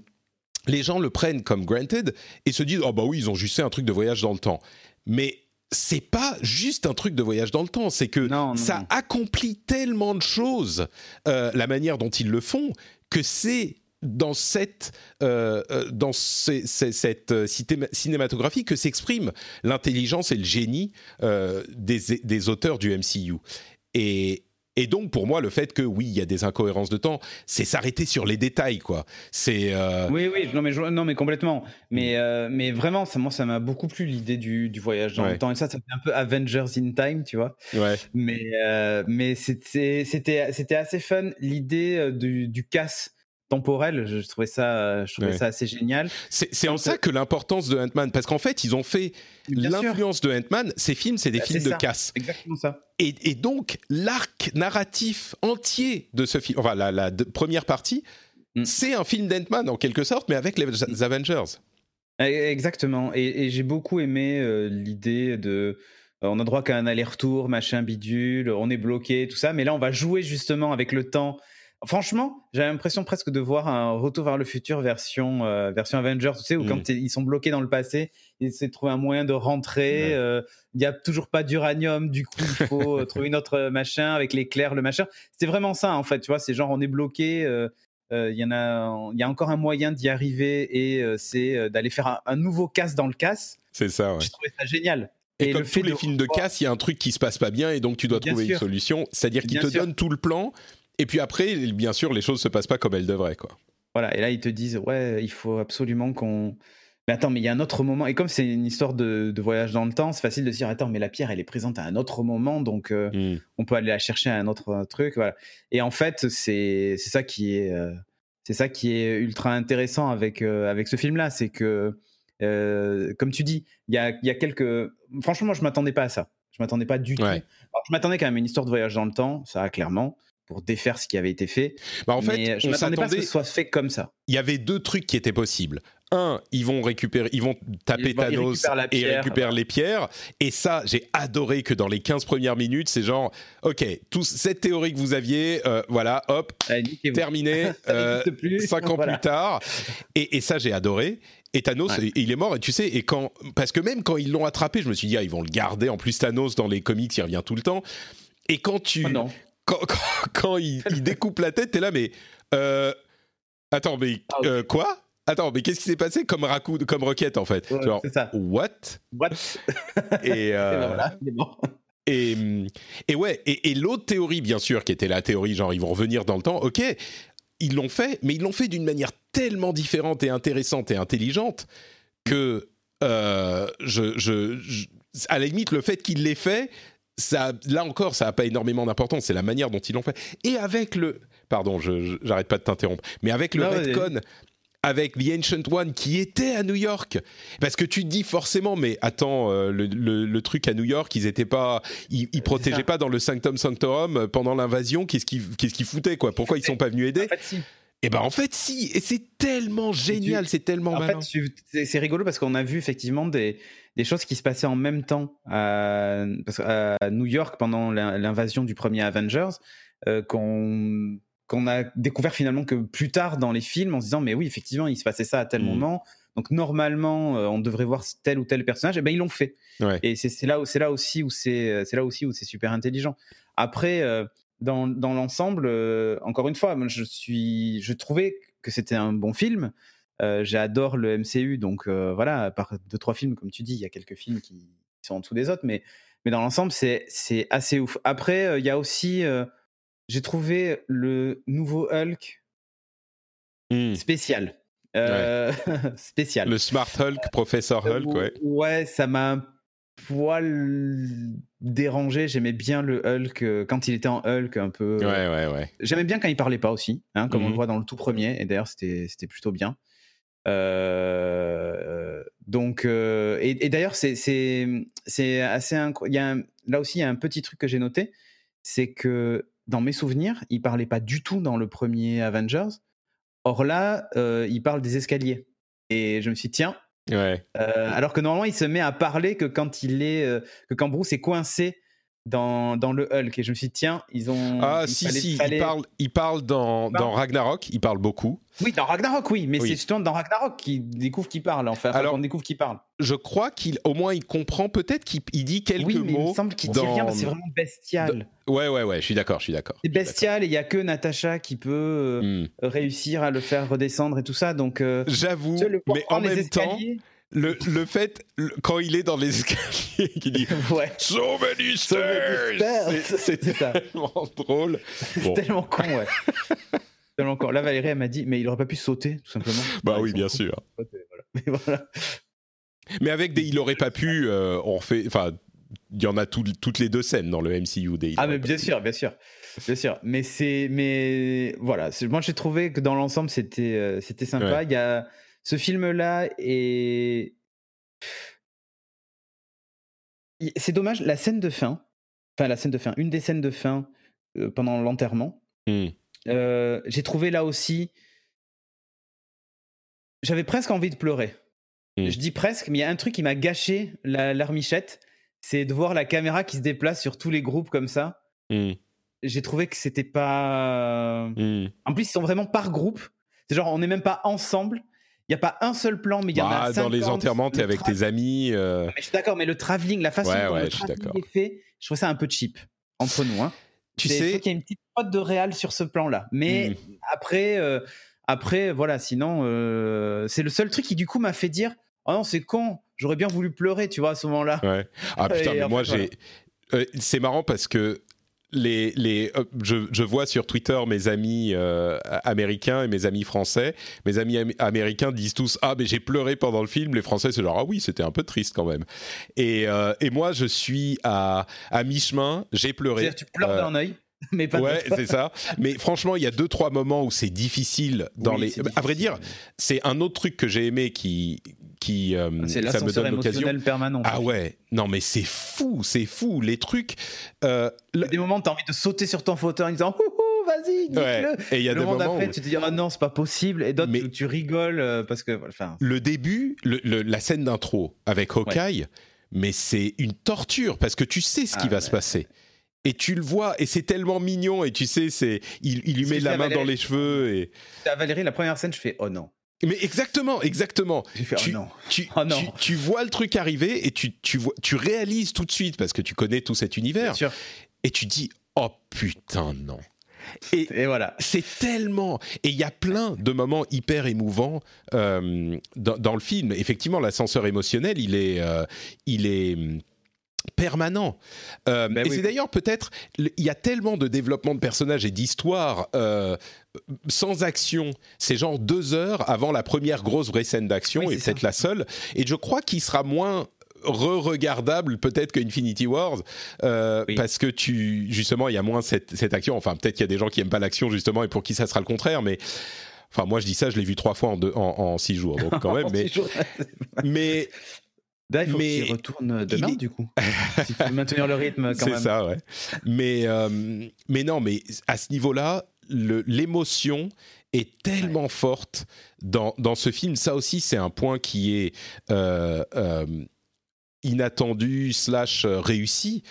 les gens le prennent comme granted et se disent oh bah oui ils ont juste fait un truc de voyage dans le temps mais c'est pas juste un truc de voyage dans le temps, c'est que ça accomplit tellement de choses, euh, la manière dont ils le font, que c'est dans cette, euh, euh, dans cette cinématographie que s'exprime l'intelligence et le génie des, des, auteurs du MCU. Et Et donc, pour moi, le fait que oui, il y a des incohérences de temps, c'est s'arrêter sur les détails, quoi. C'est. euh, Oui, oui, non mais, je- non, mais complètement. Mais, euh, mais vraiment, ça, moi, ça m'a beaucoup plu l'idée du, du voyage dans Ouais. le temps. Et ça, ça fait un peu Avengers in Time, tu vois. Ouais. Mais, euh, mais c'était c'était c'était assez fun l'idée euh, du, du casse temporel. Je, trouvais ça, je trouvais Ouais. ça assez génial. C'est en ça euh, que l'importance de Ant-Man, parce qu'en fait, ils ont fait l'influence de Ant-Man. Ces films, c'est des Bah, films de ça. casse. exactement ça. Et, et donc, l'arc narratif entier de ce film, enfin, la, la de- première partie, Mm. c'est un film d'Ant-Man en quelque sorte, mais avec les Avengers. Eh, Exactement. Et, et j'ai beaucoup aimé euh, l'idée de. euh, on a droit qu'à un aller-retour, machin bidule, on est bloqué, tout ça. Mais là, on va jouer justement avec le temps. Franchement, j'ai l'impression presque de voir un retour vers le futur version, euh, version Avengers, tu sais, où quand t'es- ils sont bloqués dans le passé, ils essaient de trouver un moyen de rentrer. Ouais. euh, Il n'y a toujours pas d'uranium, du coup, il faut euh, [laughs] trouver une autre euh, machin avec l'éclair, le machin. C'était vraiment ça, en fait, tu vois, c'est genre on est bloqué. euh, Il y en a, y a encore un moyen d'y arriver et c'est d'aller faire un, un nouveau casse dans le casse. C'est ça, ouais. J'ai trouvé ça génial. Et, Et comme le tous les de films de casse, il y a un truc qui se passe pas bien et donc tu dois Bien trouver une solution. C'est-à-dire qu'il Bien te sûr. donne tout le plan et puis après, bien sûr, les choses se passent pas comme elles devraient, quoi. Voilà, et là ils te disent ouais, il faut absolument qu'on. Mais attends, mais il y a un autre moment. Et comme c'est une histoire de, de voyage dans le temps, c'est facile de se dire attends, mais la pierre elle est présente à un autre moment, donc euh, Mm. on peut aller la chercher à un autre euh, truc. Voilà. Et en fait, c'est c'est ça qui est euh, c'est ça qui est ultra intéressant avec euh, avec ce film là, c'est que comme tu dis, il y a y a quelques. Franchement, moi je m'attendais pas à ça. Je m'attendais pas du tout. Alors, je m'attendais quand même à une histoire de voyage dans le temps, ça clairement, pour défaire ce qui avait été fait. Bah, en fait, mais je on m'attendais pas à ce que ce soit fait comme ça. il y avait deux trucs qui étaient possibles. Un, ils vont récupérer, ils vont taper Ils Thanos récupèrent et récupèrent les pierres. Et ça, j'ai adoré que dans les 15 premières minutes, c'est genre, ok, tout, cette théorie que vous aviez, euh, voilà, hop, terminé. [laughs] Euh, plus. cinq ans Voilà. plus tard. Et, et ça, j'ai adoré. Et Thanos, Ouais. il- est mort. Et tu sais, et quand, parce que même quand ils l'ont attrapé, je me suis dit, ah, ils vont le garder. En plus, Thanos dans les comics, il revient tout le temps. Et quand tu, Oh non. Quand, quand, [laughs] quand il, il découpe la tête, t'es là, mais euh, attends, mais Ah, euh, quoi? Attends, mais qu'est-ce qui s'est passé comme Raku, comme Rocket en fait? Ouais, Genre, c'est ça. what? What? Et, [laughs] Et euh, ben voilà, et, et ouais, et, et l'autre théorie, bien sûr, qui était la théorie, genre ils vont revenir dans le temps, ok, ils l'ont fait, mais ils l'ont fait d'une manière tellement différente et intéressante et intelligente que euh, je, je, je- à la limite, le fait qu'ils l'aient fait, ça, là encore, ça n'a pas énormément d'importance, c'est la manière dont ils l'ont fait. Et avec le. Pardon, je- j'arrête pas de t'interrompre, mais avec le Non. Redcon. Avec The Ancient One qui était à New York, parce que tu te dis forcément, mais attends, euh, le, le- le truc à New York, ils étaient pas, ils, ils protégeaient pas dans le Sanctum Sanctorum pendant l'invasion. Qu'est-ce qu'ils, qu'est-ce qu'ils foutaient quoi? Pourquoi ils sont pas venus aider? En fait, si. Et ben en fait si, et c'est tellement génial, c'est tellement En malin. fait, c'est rigolo parce qu'on a vu effectivement des, des choses qui se passaient en même temps à, que à New York pendant l'in- l'invasion du premier Avengers, euh, qu'on qu'on a découvert finalement que plus tard dans les films en se disant mais oui effectivement il se passait ça à tel Mhm. moment donc normalement euh, on devrait voir tel ou tel personnage et ben ils l'ont fait Ouais. et c'est là c'est là aussi où c'est c'est là aussi où c'est super intelligent après euh, dans, dans l'ensemble euh, encore une fois je suis je trouvais que c'était un bon film. Euh, j'adore le MCU donc euh, voilà à part deux trois films comme tu dis il y a quelques films qui sont en dessous des autres mais mais dans l'ensemble c'est assez ouf. Après euh, il y a aussi j'ai trouvé le nouveau Hulk Hmm. spécial. [laughs] Spécial. Le Smart Hulk, Professor Hulk, ouais. Ouais, ça m'a poil dérangé. J'aimais bien le Hulk euh, quand il était en Hulk un peu. Ouais, ouais, ouais. J'aimais bien quand il parlait pas aussi, hein, comme on Mhm. le voit dans le tout premier. Et d'ailleurs, c'était plutôt bien. Euh, donc, euh, et, et d'ailleurs, c'est assez incroyable. Là aussi, il y a un petit truc que j'ai noté, c'est que dans mes souvenirs, il parlait pas du tout dans le premier Avengers. Or là, euh, il parle des escaliers. Et je me suis dit, tiens, Ouais. euh, alors que normalement, il se met à parler que quand il est, euh, que quand Bruce est coincé dans, dans le Hulk. Et je me suis dit, tiens, ils ont. Ah il si fallait- si, fallait- il parle, il parle dans, Il dans Ragnarok, il parle beaucoup. Oui, dans Ragnarok, oui, mais Oui. c'est justement dans Ragnarok qu'il découvre qu'il parle. Enfin, Alors- qu'on découvre qu'il parle. Je crois qu'il, au moins, il comprend peut-être qu'il il dit quelques oui, mais il mots. me semble qu'il dit dans- rien c'est vraiment bestial. Ouais, ouais, ouais. Je suis d'accord, je suis d'accord. C'est bestial et il y a que Natasha qui peut euh. Hmm. réussir à le faire redescendre et tout ça. Donc, euh, J'avoue, mais en même temps, escaliers, le, le fait, le- quand il est dans les escaliers, [laughs] qu'il dit Ouais. So many stairs. C'est tellement drôle. C'est Bon. tellement con, ouais. [laughs] tellement con. Là, Valérie, elle m'a dit, mais il aurait pas pu sauter, tout simplement. Bah oui, bien sûr. Voilà. Mais voilà. Mais avec des il aurait pas pu, euh, on refait. Enfin, il y en a tout- toutes les deux scènes dans le MCU des Ah, mais bien sûr, bien sûr. Bien sûr. Mais c'est. Mais voilà. Moi, j'ai trouvé que dans l'ensemble, c'était euh, c'était sympa. Il y a. Ce film-là et. C'est dommage, la scène de fin. Enfin, la scène de fin. Une des scènes de fin euh, pendant l'enterrement. Euh, j'ai trouvé là aussi. J'avais presque envie de pleurer. Mm. Je dis presque, mais il y a un truc qui m'a gâché la larmichette, c'est de voir la caméra qui se déplace sur tous les groupes comme ça. Hmm. J'ai trouvé que c'était pas. En plus, ils sont vraiment par groupe. C'est genre, on n'est même pas ensemble. Il n'y a pas un seul plan, mais il y en Bah, a dans les 50. enterrements, t'es avec tes amis. euh, Mais je suis d'accord, mais le travelling, la façon Ouais, dont ouais, le travelling est fait, je trouve ça un peu cheap entre nous. Hein. Tu il sais, faut qu'il y ait une petite faute de réal sur ce plan-là. Mais Mm. après, euh, après, voilà, sinon, euh, c'est le seul truc qui du coup m'a fait dire, oh non, c'est con, j'aurais bien voulu pleurer, tu vois, à ce moment-là. Ouais. Ah [laughs] putain, mais moi j'ai. Euh, c'est marrant parce que les, les, euh, je, je vois sur Twitter mes amis euh, américains et mes amis français. Mes amis am- américains disent tous Ah, mais j'ai pleuré pendant le film. Les Français, c'est genre Ah oui, c'était un peu triste quand même. Et, euh, et moi, je suis à, à mi-chemin. J'ai pleuré. Tu pleures d'un œil, [laughs] mais pas Ouais, c'est ça. Mais franchement, il y a deux trois moments où c'est difficile dans Oui, les. À vrai dire, c'est un autre truc que j'ai aimé qui qui euh, c'est ça me l'ascenseur donne l'occasion. émotionnel permanent. Ah ouais, non mais c'est fou, c'est fou les trucs. euh, Il y le- a des moments où tu as envie de sauter sur ton fauteuil en disant vas-y, ouais. Et il y a le des moment moments d'après, où tu te dis ah non, c'est pas possible. Et d'autres, Mais- où tu rigoles euh, parce que. Enfin, le début, le- le- la scène d'intro avec Hawkeye, mais c'est une torture parce que tu sais ce qui Ah va ouais. se passer. Et tu le vois, et c'est tellement mignon, et tu sais, c'est, il, il lui met la main dans les cheveux, et... à Valérie, la première scène, je fais oh non. Mais exactement, exactement. Fait Tu- oh non. Tu, Oh non. tu, tu vois le truc arriver, et tu, tu, vois, tu réalises tout de suite, parce que tu connais tout cet Bien univers, sûr. et tu dis, oh putain, non. Et, Et voilà. c'est tellement et il y a plein de moments hyper émouvants euh, dans, dans le film. Effectivement, l'ascenseur émotionnel, il est, euh, il est permanent. Euh, Ben et oui. c'est d'ailleurs peut-être il y a tellement de développement de personnages et d'histoires euh, sans action. C'est genre deux heures avant la première grosse vraie scène d'action Oui, et peut-être la seule. Et je crois qu'il sera moins re-regardable peut-être que Infinity Wars euh, Oui. parce que tu justement il y a moins cette, cette action enfin peut-être qu'il y a des gens qui aiment pas l'action justement et pour qui ça sera le contraire mais enfin moi je dis ça je l'ai vu trois fois en, deux, en, en six jours donc quand même [laughs] mais [laughs] mais Il faut mais qu'il retourne demain, il est- du coup. si tu veux maintenir le rythme, quand c'est même. ça ouais. Mais euh, mais non mais à ce niveau là l'émotion est tellement forte dans, dans ce film. Ça aussi c'est un point qui est euh, euh, inattendu slash euh, réussi,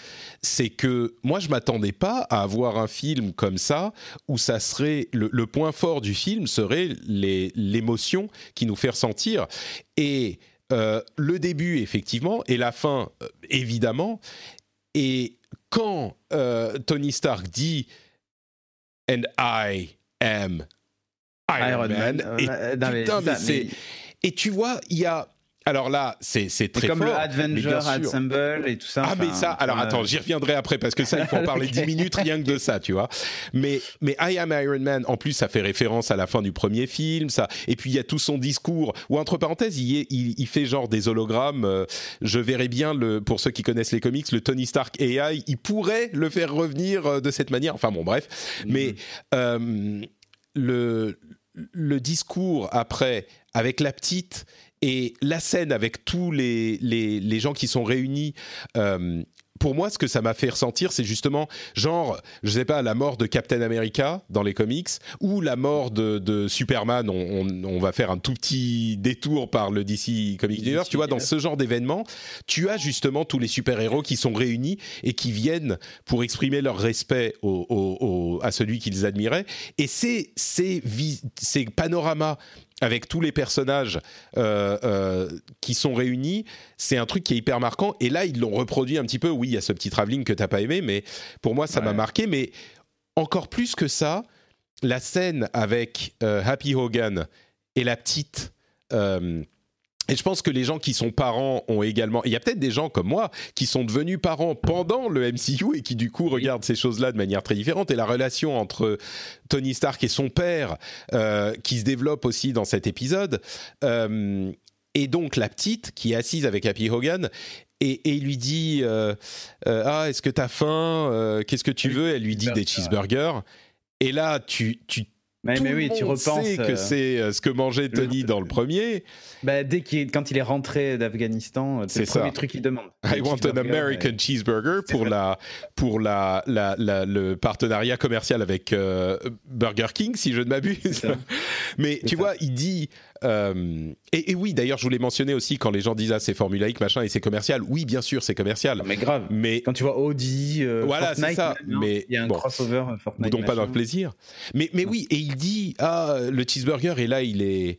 c'est que moi je m'attendais pas à avoir un film comme ça où ça serait le, le point fort du film serait les- l'émotion qui nous fait ressentir. Et euh, le début effectivement et la fin euh, évidemment et quand euh, Tony Stark dit and I am Iron, Iron Man, Man. et, putain, mais mais- et tu vois il y a alors là c'est très comme fort le mais sûr. Assemble et tout ça. Ah mais ça, alors euh, attends, j'y reviendrai après parce que ça, il faut en [laughs] parler Ok. 10 minutes rien que de ça, tu vois. Mais, mais I Am Iron Man, en plus, ça fait référence à la fin du premier film, ça. Et puis il y a tout son discours, ou entre parenthèses, il, est- il, il fait genre des hologrammes. euh, je verrais bien, le, pour ceux qui connaissent les comics, le Tony Stark AI, il pourrait le faire revenir euh, de cette manière. Enfin bon, bref. Mais euh, le, le discours après, avec la petite, et la scène avec tous les, les, les gens qui sont réunis, euh, pour moi, ce que ça m'a fait ressentir, c'est justement, genre, je sais pas, la mort de Captain America dans les comics, ou la mort de, de Superman, on, on- on va faire un tout petit détour par le DC Comics Universe, tu vois, dans ce genre d'événement, tu as justement tous les super-héros qui sont réunis et qui viennent pour exprimer leur respect au- au- au- à celui qu'ils admiraient. Et ces, ces, ces panoramas avec tous les personnages euh, euh, qui sont réunis, c'est un truc qui est hyper marquant. Et là, ils l'ont reproduit un petit peu. Oui, il y a ce petit travelling que t'as pas aimé, mais pour moi, ça m'a marqué. Mais encore plus que ça, la scène avec euh, Happy Hogan et la petite. Et je pense que les gens qui sont parents ont également. Il y a peut-être des gens comme moi qui sont devenus parents pendant le MCU et qui du coup regardent ces choses-là de manière très différente. Et la relation entre Tony Stark et son père, euh, qui se développe aussi dans cet épisode. Euh, et donc la petite qui est assise avec Happy Hogan et, et il lui dit euh, ah est-ce que t'as faim qu'est-ce que tu veux? Elle lui dit des cheeseburgers et là tu tu mais, mais oui, tu repenses sait que c'est ce que mangeait Tony dans le premier. Bah, dès qu'il quand il est rentré d'Afghanistan, c'est le premier truc qu'il demande. I want an American cheeseburger pour la pour la, la, le partenariat commercial avec Burger King, si je ne m'abuse. [laughs] Mais tu vois, il dit euh, et, oui, d'ailleurs, je voulais mentionner aussi quand les gens disent ah c'est formulaïque machin et c'est commercial. Oui, bien sûr, c'est commercial. mais grave. Mais quand tu vois Audi, euh, voilà, c'est ça. Mais il y a un crossover euh, Fortnite. Donc pas dans le plaisir. Mais mais oui, et il dit ah le cheeseburger et là il est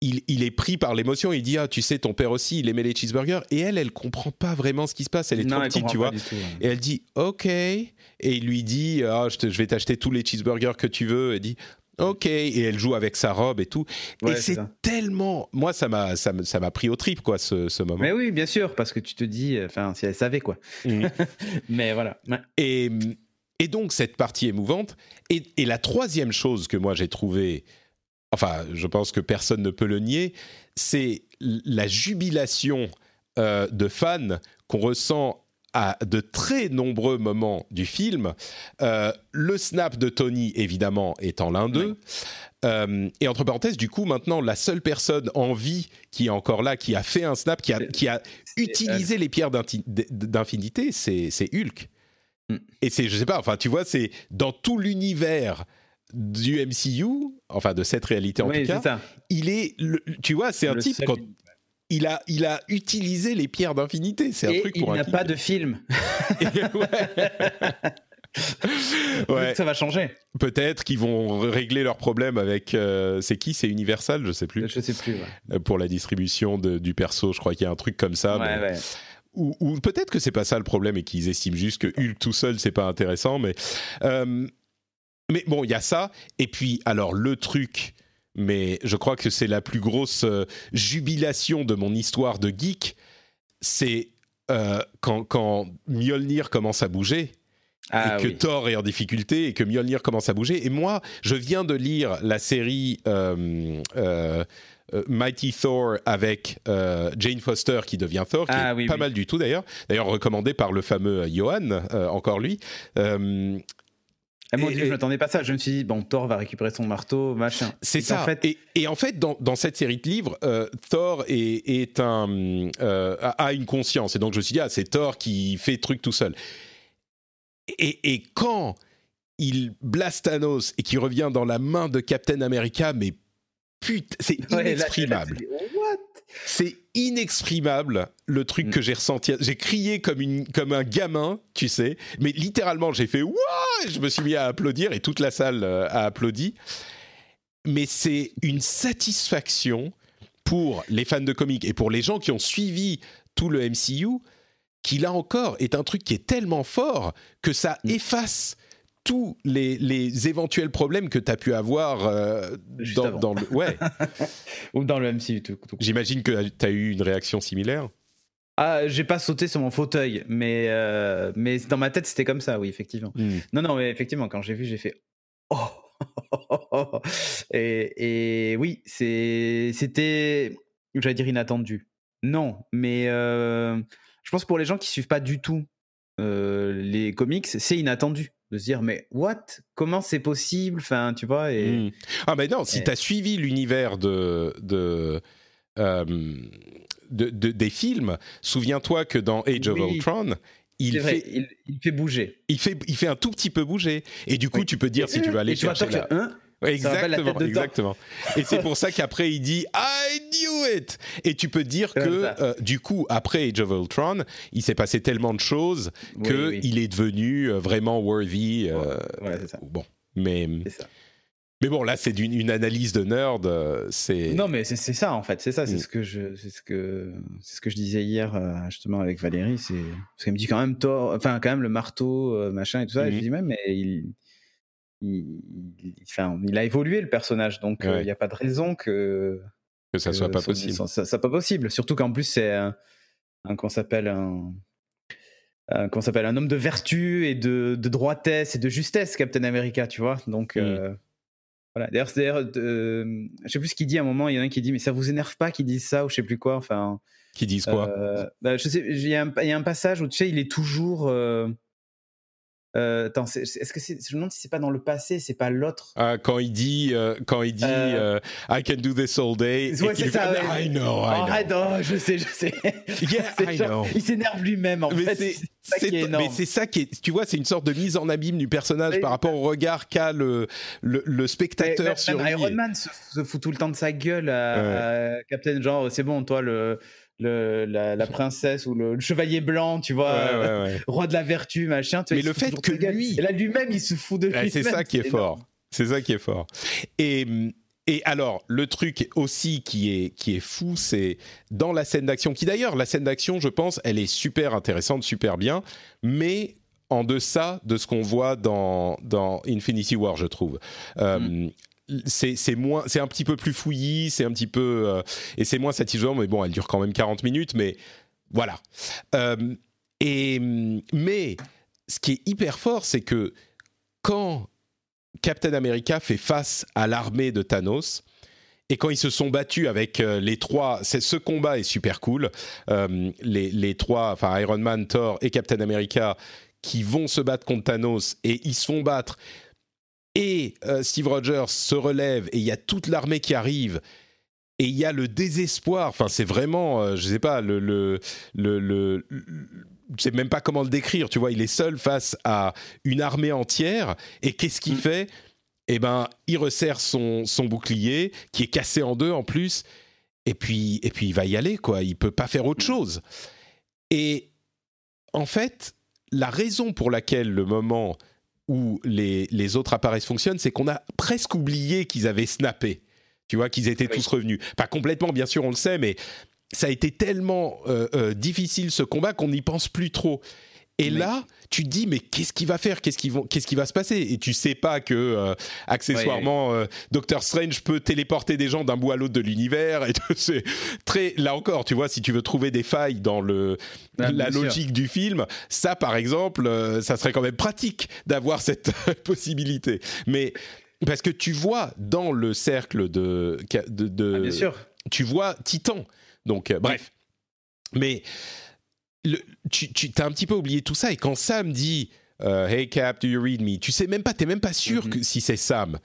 il, il, est pris par l'émotion. Il dit ah tu sais ton père aussi il aimait les cheeseburgers et elle elle comprend pas vraiment ce qui se passe. Elle est trop petite tu vois. Et elle dit ok et il lui dit ah je, je vais t'acheter tous les cheeseburgers que tu veux. Et dit Ok, et elle joue avec sa robe et tout. et c'est tellement. Moi, ça m'a, ça m'a pris au trip, quoi, ce, ce, moment. Mais oui, bien sûr, parce que tu te dis, enfin, si elle savait, quoi. Mhm. [laughs] Mais voilà. Et, et donc, cette partie émouvante. Et, et la troisième chose que moi j'ai trouvé, enfin, je pense que personne ne peut le nier, c'est la jubilation euh, de fans qu'on ressent à de très nombreux moments du film. Euh, le snap de Tony, évidemment, étant l'un d'eux. Euh, et entre parenthèses, du coup, maintenant, la seule personne en vie qui est encore là, qui a fait un snap, qui a, qui a utilisé les pierres d'infinité, c'est Hulk. Hmm. Et c'est, je sais pas, enfin, tu vois, c'est dans tout l'univers du MCU, enfin de cette réalité en tout cas, il est, tu vois, c'est un type quand, il a, il a utilisé les pierres d'infinité. C'est un truc pour il n'a pas de film. [laughs] ouais. Ça va changer. Peut-être qu'ils vont régler leurs problèmes avec. Euh, c'est qui? C'est Universal? Je sais plus. Je sais plus. Euh, pour la distribution du perso, je crois qu'il y a un truc comme ça. Ou, peut-être que c'est pas ça le problème et qu'ils estiment juste que Hulk tout seul c'est pas intéressant. Mais euh, mais bon, il y a ça. Et puis alors le truc mais je crois que c'est la plus grosse euh, jubilation de mon histoire de geek. C'est euh, quand, quand Mjolnir commence à bouger. Ah et que Thor est en difficulté et que Mjolnir commence à bouger. Et moi, je viens de lire la série euh, Mighty Thor avec Jane Foster qui devient Thor, qui ah est pas mal du tout d'ailleurs. D'ailleurs recommandé par le fameux Johan, encore lui. Ah, mon Dieu, je m'attendais pas à ça. Je me suis dit, bon, Thor va récupérer son marteau, machin. C'est ça. En fait... et, en fait, dans, dans cette série de livres, euh, Thor est, est un, euh, a une conscience. Et donc, je me suis dit, ah, c'est Thor qui fait truc tout seul. Et, et quand il blast Thanos et qu'il revient dans la main de Captain America, mais putain, c'est inexprimable. C'est inexprimable le truc mm. que j'ai ressenti. J'ai crié comme, une, comme un gamin, tu sais, mais littéralement j'ai fait Wouah Je me suis mis à applaudir et toute la salle euh, a applaudi. Mais c'est une satisfaction pour les fans de comics et pour les gens qui ont suivi tout le MCU, qui là encore est un truc qui est tellement fort que ça mm. efface tous les, éventuels problèmes que tu as pu avoir euh, dans, le ouais [laughs] ou dans le MCU tout, J'imagine que tu as eu une réaction similaire. Ah, j'ai pas sauté sur mon fauteuil, mais euh, mais dans ma tête c'était comme ça, oui, effectivement. Hmm. Non, non, mais effectivement, quand j'ai vu, j'ai fait oh. [laughs] et, et oui, c'était, j'allais dire inattendu. Non, mais euh, je pense pour les gens qui suivent pas du tout les comics, c'est inattendu de se dire mais what? Comment c'est possible? Enfin tu vois et mmh. ah mais non si tu as suivi l'univers de de, euh, de, des films souviens-toi que dans Age of Ultron il fait, il, fait bouger. Il fait, il fait un tout petit peu bouger. Et du coup, tu peux dire si tu veux aller chercher. la... exactement, exactement. Et c'est pour ça qu'après il dit I knew it. Et tu peux dire que euh, du coup après Age of Ultron, il s'est passé tellement de choses que il est devenu euh, vraiment worthy. Euh, ça. Bon, mais. Mais bon, là, c'est une analyse de nerd. c'est non, mais c'est ça en fait. C'est ça. C'est mm. ce que je, c'est ce que, c'est ce que je disais hier justement avec Valérie. C'est parce qu'elle me dit quand même tort. Enfin, quand même le marteau, machin et tout ça. Et je mm. dis même, mais il, il, enfin, il a évolué le personnage, donc il n'y a pas de raison que Que ça soit pas possible. Ça, ça, pas possible. Surtout qu'en plus, c'est un, qu'on s'appelle un, qu'on s'appelle un homme de vertu et de, de, droitesse et de justesse, Captain America, tu vois? Donc, mm. euh, voilà. D'ailleurs, euh, je sais plus ce qu'il dit à un moment. Il y en a un qui dit, mais ça vous énerve pas qu'ils disent ça ou je sais plus quoi. Enfin, qui disent quoi? euh, bah, il y, a un passage où tu sais, il est toujours. Euh, attends, est-ce que je me demande si c'est pas dans le passé, c'est pas l'autre? Ah, quand il dit, euh, quand il dit, euh, I can do this all day. Ouais, c'est ça. I know, I know. Oh, je sais, je sais. [laughs] Yeah, I know. Il s'énerve lui-même en fait. C'est, [laughs] mais c'est ça qui est, tu vois, c'est une sorte de mise en abîme du personnage par rapport au regard qu'a le, le, le spectateur mais, sur lui. Iron Man se, fout tout le temps de sa gueule à, à Captain, genre, c'est bon, toi le le, la, [laughs] princesse ou le, chevalier blanc, tu vois, roi de la vertu, machin. Mais le fait que lui, et là lui-même, il se fout de lui. c'est ça qui est, fort. C'est ça qui est fort. Et et alors, le truc aussi qui est, qui est fou, c'est dans la scène d'action, qui d'ailleurs, la scène d'action, je pense, elle est super intéressante, super bien, mais en deçà de ce qu'on voit dans, dans Infinity War, je trouve. Euh, mm c'est moins c'est un petit peu plus fouillis c'est un petit peu euh, et c'est moins satisfaisant mais bon elle dure quand même 40 minutes mais voilà euh, et mais ce qui est hyper fort c'est que quand Captain America fait face à l'armée de Thanos et quand ils se sont battus avec euh, les trois, ce combat est super cool. les, les, trois, enfin Iron Man, Thor et Captain America, qui vont se battre contre Thanos et ils se font battre et euh, Steve Rogers se relève et il y a toute l'armée qui arrive et il y a le désespoir. Enfin, c'est vraiment, euh, je sais pas, le, le, le, je sais même pas comment le décrire. Tu vois, il est seul face à une armée entière et qu'est-ce qu'il mm. fait? Eh ben, il resserre son, son bouclier qui est cassé en deux en plus. Et puis, et puis il va y aller quoi. Il peut pas faire autre chose. Et en fait, la raison pour laquelle le moment où les, les autres appareils fonctionnent, c'est qu'on a presque oublié qu'ils avaient snappé. Tu vois, qu'ils étaient tous revenus. Pas complètement, bien sûr, on le sait, mais ça a été tellement euh, euh, difficile ce combat qu'on n'y pense plus trop. Et là, tu te dis mais qu'est-ce qu'il va faire? Qu'est-ce qui qu'est-ce qui va se passer? Et tu sais pas que euh, accessoirement euh, Doctor Strange peut téléporter des gens d'un bout à l'autre de l'univers et c'est très là encore, tu vois, si tu veux trouver des failles dans le ah, la logique du film, ça par exemple, euh, ça serait quand même pratique d'avoir cette [laughs] possibilité. Mais parce que tu vois dans le cercle de de, ah, bien sûr. tu vois Titan. Donc bref. Mais tu, tu as un petit peu oublié tout ça et quand Sam dit euh, Hey Cap, do you read me? Tu sais même pas, t'es même pas sûr mm-hmm. que si c'est Sam.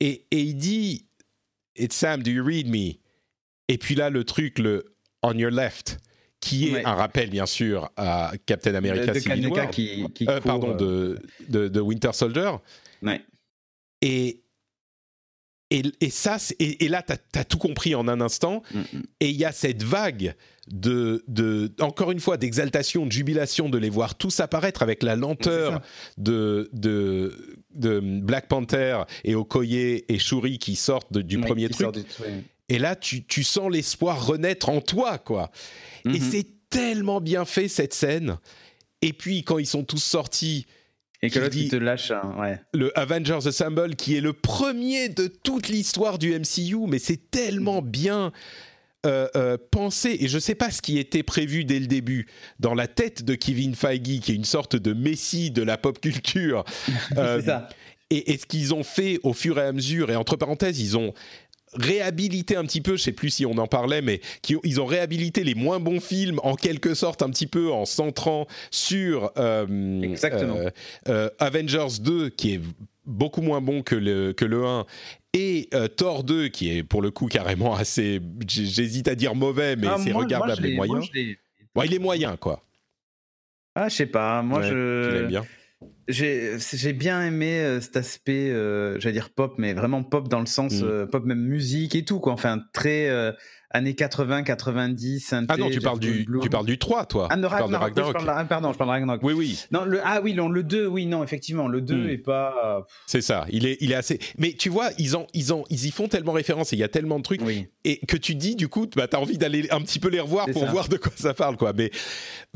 Et, et, il dit It's Sam, do you read me? Et puis là, le truc, le On your left, qui est un rappel bien sûr à Captain America Civil War. Qui, qui euh, pardon, euh, de, de, Winter Soldier. Ouais. Et, et, et, ça, et, et, là, tu as, tout compris en un instant. Et il y a cette vague de, de encore une fois, d'exaltation, de jubilation de les voir tous apparaître avec la lenteur de, de, de, Black Panther et Okoye et Shuri qui sortent du premier truc. Et là, tu, tu sens l'espoir renaître en toi, quoi. Et mhm. c'est tellement bien fait cette scène. Et puis quand ils sont tous sortis. Et que l'autre te lâche, hein, ouais. Le Avengers Assemble, qui est le premier de toute l'histoire du MCU, mais c'est tellement bien euh, euh, penser, et je ne sais pas ce qui était prévu dès le début, dans la tête de Kevin Feige, qui est une sorte de messie de la pop culture. [laughs] Euh, et, ce qu'ils ont fait au fur et à mesure, et entre parenthèses, ils ont réhabilité un petit peu, je sais plus si on en parlait, mais qui, ils ont réhabilité les moins bons films en quelque sorte un petit peu en centrant sur Avengers 2 qui est beaucoup moins bon que le, que le 1 et euh, Thor 2 qui est pour le coup carrément assez j'hésite à dire mauvais mais ah, c'est regardable et moyen bon, il est moyen quoi. Ah je sais pas moi je bien. j'ai bien aimé euh, cet aspect euh, j'allais dire pop mais vraiment pop dans le sens mm. pop même musique et tout quoi. Enfin très années 80, 90, Ah non, tu parles, du, tu parles du 3, toi. Ah, de Ragnarok. Je parle de, pardon, je parle de Ragnarok. Oui, oui. Non, le, ah oui, non, le 2, oui, non, effectivement, le 2 n'est hmm. pas... C'est ça, il est, il est assez... Mais tu vois, ils, ont, ils, ont, ils y font tellement référence et il y a tellement de trucs oui. et que tu dis, du coup, bah, tu as envie d'aller un petit peu les revoir pour voir de quoi ça parle, quoi. Mais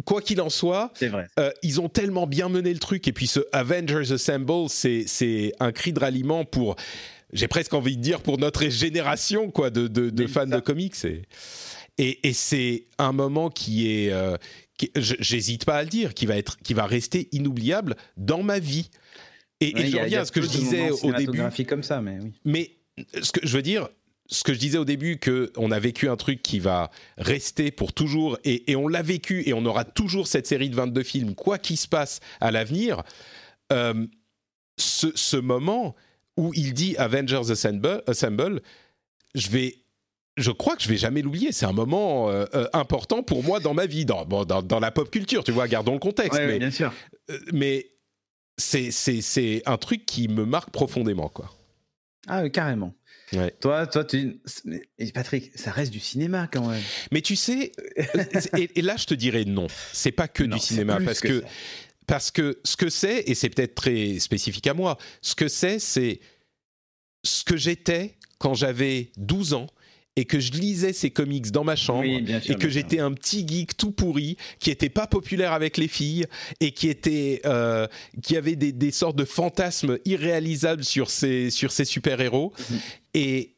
quoi qu'il en soit, vrai. Euh, ils ont tellement bien mené le truc et puis ce Avengers Assemble, c'est un cri de ralliement pour j'ai presque envie de dire pour notre génération quoi de, de, fans de comics. Et, et, c'est un moment qui est euh, j'hésite pas à le dire qui va être qui va rester inoubliable dans ma vie. Et, je reviens à ce que je disais au début. comme ça mais oui. mais ce que je veux dire ce que je disais au début, qu'on a vécu un truc qui va rester pour toujours, et, on l'a vécu, et on aura toujours cette série de 22 films, quoi qu'il se passe à l'avenir, euh, ce, moment où il dit Avengers Assemble, Assemble je vais je crois que je vais jamais l'oublier. C'est un moment euh, euh, important pour moi dans ma vie, dans, dans, la pop culture, tu vois, gardons le contexte. mais, bien sûr. mais c'est un truc qui me marque profondément, quoi. Ah, carrément. Toi, toi, tu. Patrick, ça reste du cinéma quand même. Mais tu sais, et, là, je te dirais non. C'est pas que du cinéma parce que, parce que ce que c'est, et c'est peut-être très spécifique à moi, ce que c'est, c'est ce que j'étais quand j'avais 12 ans et que je lisais ces comics dans ma chambre et que j'étais un petit geek tout pourri qui était pas populaire avec les filles et qui était euh, qui avait des, des, sortes de fantasmes irréalisables sur ces sur ces super héros mhm. et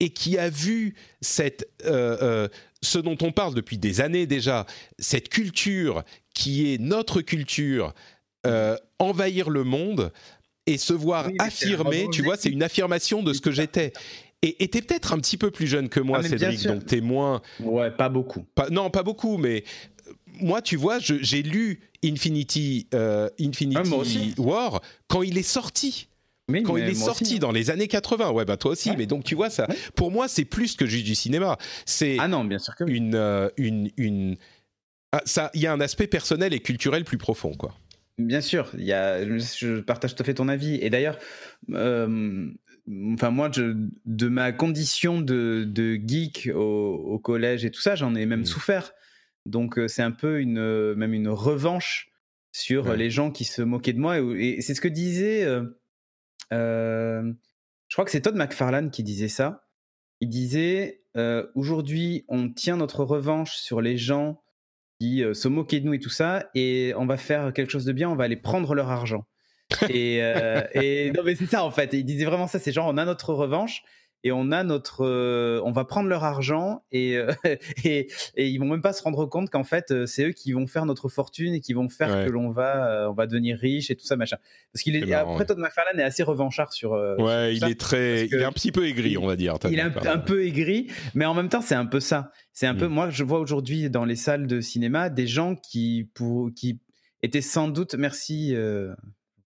et qui a vu cette euh, euh, ce dont on parle depuis des années déjà cette culture qui est notre culture envahir le monde et se voir affirmer, tu vois, c'est une affirmation de ce que j'étais. Et t'es peut-être un petit peu plus jeune que moi, ah, Cédric, donc t'es moins. Ouais, pas beaucoup. non, pas beaucoup, mais euh, moi, tu vois, j'ai lu Infinity, euh, Infinity ah, War quand il est sorti. Quand il est sorti hein. dans les années 80, ouais, bah toi aussi. Mais donc tu vois ça, pour moi, c'est plus que juste du cinéma. C'est ah non, bien sûr que une, euh, une, une, ah, ça, il y a un aspect personnel et culturel plus profond, quoi. Bien sûr, il y a, je partage tout à fait ton avis. Et d'ailleurs, enfin moi, de ma condition de, geek au, collège et tout ça, j'en ai même mmh. souffert. Donc euh, c'est un peu une, euh, même une revanche sur les gens qui se moquaient de moi. Et, c'est ce que disait, euh, je crois que c'est Todd McFarlane qui disait ça. Il disait aujourd'hui, on tient notre revanche sur les gens qui se moquaient de nous et tout ça, et on va faire quelque chose de bien, on va aller prendre leur argent et, [laughs] euh, et, non, mais c'est ça en fait. il disait vraiment ça. C'est genre, on a notre revanche et on a notre, euh, on va prendre leur argent et, euh, [laughs] et, et ils vont même pas se rendre compte qu'en fait c'est eux qui vont faire notre fortune et qui vont faire que l'on va, on va devenir riche et tout ça machin. Parce qu'il est, après Todd McFarlane est assez revanchard sur. ouais, il est très, il est un petit peu aigri, on va dire. Il est un, peu aigri, mais en même temps c'est un peu ça. C'est un peu, mm. moi je vois aujourd'hui dans les salles de cinéma des gens qui pour, qui étaient sans doute, merci.